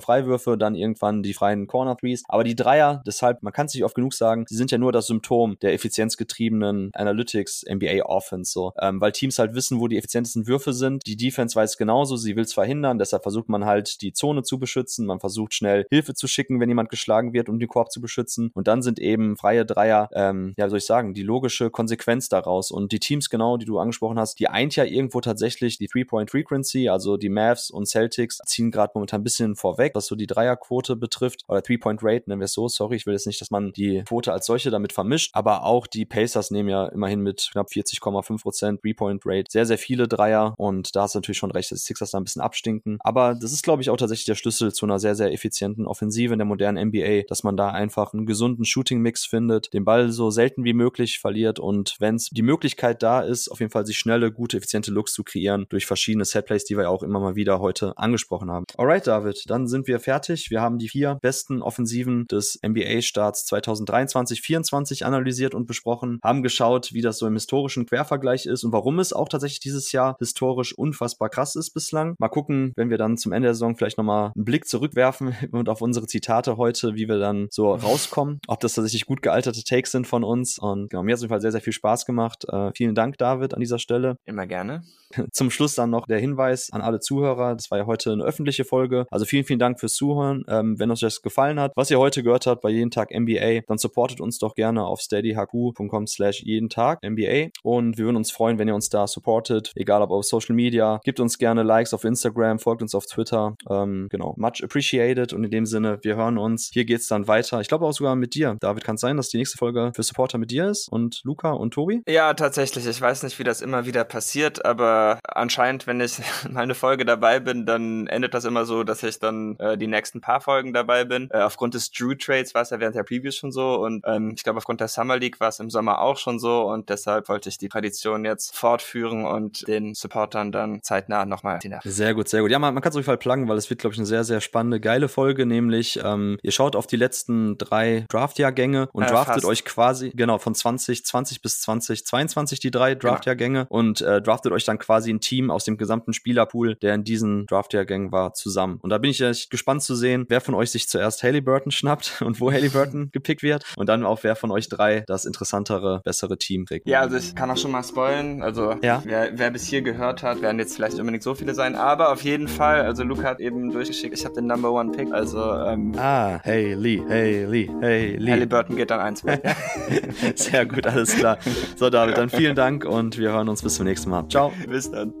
[SPEAKER 1] Freiwürfe, dann irgendwann die freien Corner Threes. Aber die Dreier, deshalb, man kann es nicht oft genug sagen, sie sind ja nur das Symptom der effizienzgetriebenen Analytics NBA Offense, so. Ähm, weil Teams halt wissen, wo die effizientesten Würfe sind. Die Defense weiß genauso, sie will es verhindern, deshalb versucht man halt die Zone zu beschützen. Man versucht schnell Hilfe zu schicken, wenn jemand geschlagen wird, um den Korb zu beschützen. Und dann sind eben freie Dreier, ähm, ja, soll ich sagen, die logische Konsequenz daraus. Und die Teams genau, die du angesprochen hast, die eint ja irgendwo tatsächlich die Three-Point-Frequency, also die Mavs und Celtics ziehen gerade momentan ein bisschen vorweg, was so die Dreierquote betrifft, oder Three-Point-Rate, nennen wir es so, sorry, ich will jetzt nicht, dass man die Quote als solche damit vermischt, aber auch die Pacers nehmen ja immerhin mit knapp 40,5% Three-Point-Rate sehr, sehr viele Dreier. Und da hast natürlich schon recht, dass die Sixers da ein bisschen abstinken, aber das ist, glaube ich, auch tatsächlich der Schlüssel zu einer sehr, sehr effizienten Offensive in der modernen NBA, dass man da einfach einen gesunden Shooting-Mix findet, den Ball so selten wie möglich verliert. Und wenn es die Möglichkeit da ist, auf jeden Fall sich schnelle, gute, effiziente Looks zu kreieren durch verschiedene Setplays, die wir ja auch immer mal wieder heute angesprochen haben. Alright, David, dann sind wir fertig. Wir haben die vier besten Offensiven des NBA-Starts 2023-24 analysiert und besprochen, haben geschaut, wie das so im historischen Quervergleich ist und warum es auch tatsächlich dieses Jahr historisch unfassbar krass ist bislang. Mal gucken, wenn wir dann zum Ende der Saison vielleicht nochmal einen Blick zurückwerfen und auf unsere Zitate heute, wie wir dann so rauskommen, ob das tatsächlich gut gealterte Takes sind von uns. Und genau, mir hat es auf jeden Fall sehr, sehr viel Spaß gemacht. Äh, vielen Dank, David, an dieser Stelle.
[SPEAKER 2] Immer gerne.
[SPEAKER 1] Zum Schluss dann noch der Hinweis an alle Zuhörer. Das war ja heute eine öffentliche Folge. Also vielen, vielen Dank fürs Zuhören. Ähm, wenn euch das gefallen hat, was ihr heute gehört habt bei jeden Tag NBA, dann supportet uns doch gerne auf steadyhq.com slash jeden Tag NBA. Und wir würden uns freuen, wenn ihr uns da supportet, egal ob auf Social Media. Gebt uns gerne Likes auf Instagram, folgt uns auf Twitter. Ähm, genau, much appreciated. Und in dem Sinne, wir hören uns. Hier geht's dann weiter. Ich glaube auch sogar mit dir. David, kann es sein, dass die nächste Folge für Supporter mit dir ist und Luca und Tobi?
[SPEAKER 2] Ja, tatsächlich. Ich weiß nicht, wie das immer wieder passiert, aber anscheinend, wenn ich mal eine Folge dabei bin, dann endet das immer so, dass ich dann äh, die nächsten paar Folgen dabei bin. Äh, aufgrund des Drew Trades war es ja während der Previews schon so und ähm, ich glaube, aufgrund der Summer League war es im Sommer auch schon so und deshalb wollte ich die Tradition jetzt fortführen und den Supportern dann zeitnah nochmal
[SPEAKER 1] die. Sehr gut, sehr gut. Ja, man, man kann es auf jeden Fall pluggen, weil es wird, glaube ich, eine sehr, sehr spannende, geile Folge, nämlich ähm, ihr schaut auf die letzten drei Draftjahrgänge und äh, draftet fast. euch quasi, genau, von 2020 bis 2022 die drei genau. Draftjahrgänge genau. und äh, draftet euch dann quasi ein Team aus dem gesamten Spielerpool, der in diesen Draftjahrgängen war, zusammen. Und da bin ich echt gespannt zu sehen, wer von euch sich zuerst Haley Burton schnappt und wo Haley Burton gepickt wird und dann auch wer von euch drei das interessantere, bessere Team kriegt.
[SPEAKER 2] Ja, also ich kann auch schon mal spoilen. Also ja? wer, wer bis hier gehört hat, werden jetzt vielleicht unbedingt so viele sein, aber auf jeden Fall, also Luca hat eben durchgeschickt, ich habe den Number One Pick, also ähm,
[SPEAKER 1] Ah, Haley, Haley, Haley.
[SPEAKER 2] Haley Burton geht dann eins.
[SPEAKER 1] Sehr gut, alles klar. So, David, dann vielen Dank und wir hören uns bis zum nächsten Mal. Ciao.
[SPEAKER 2] Bis dann.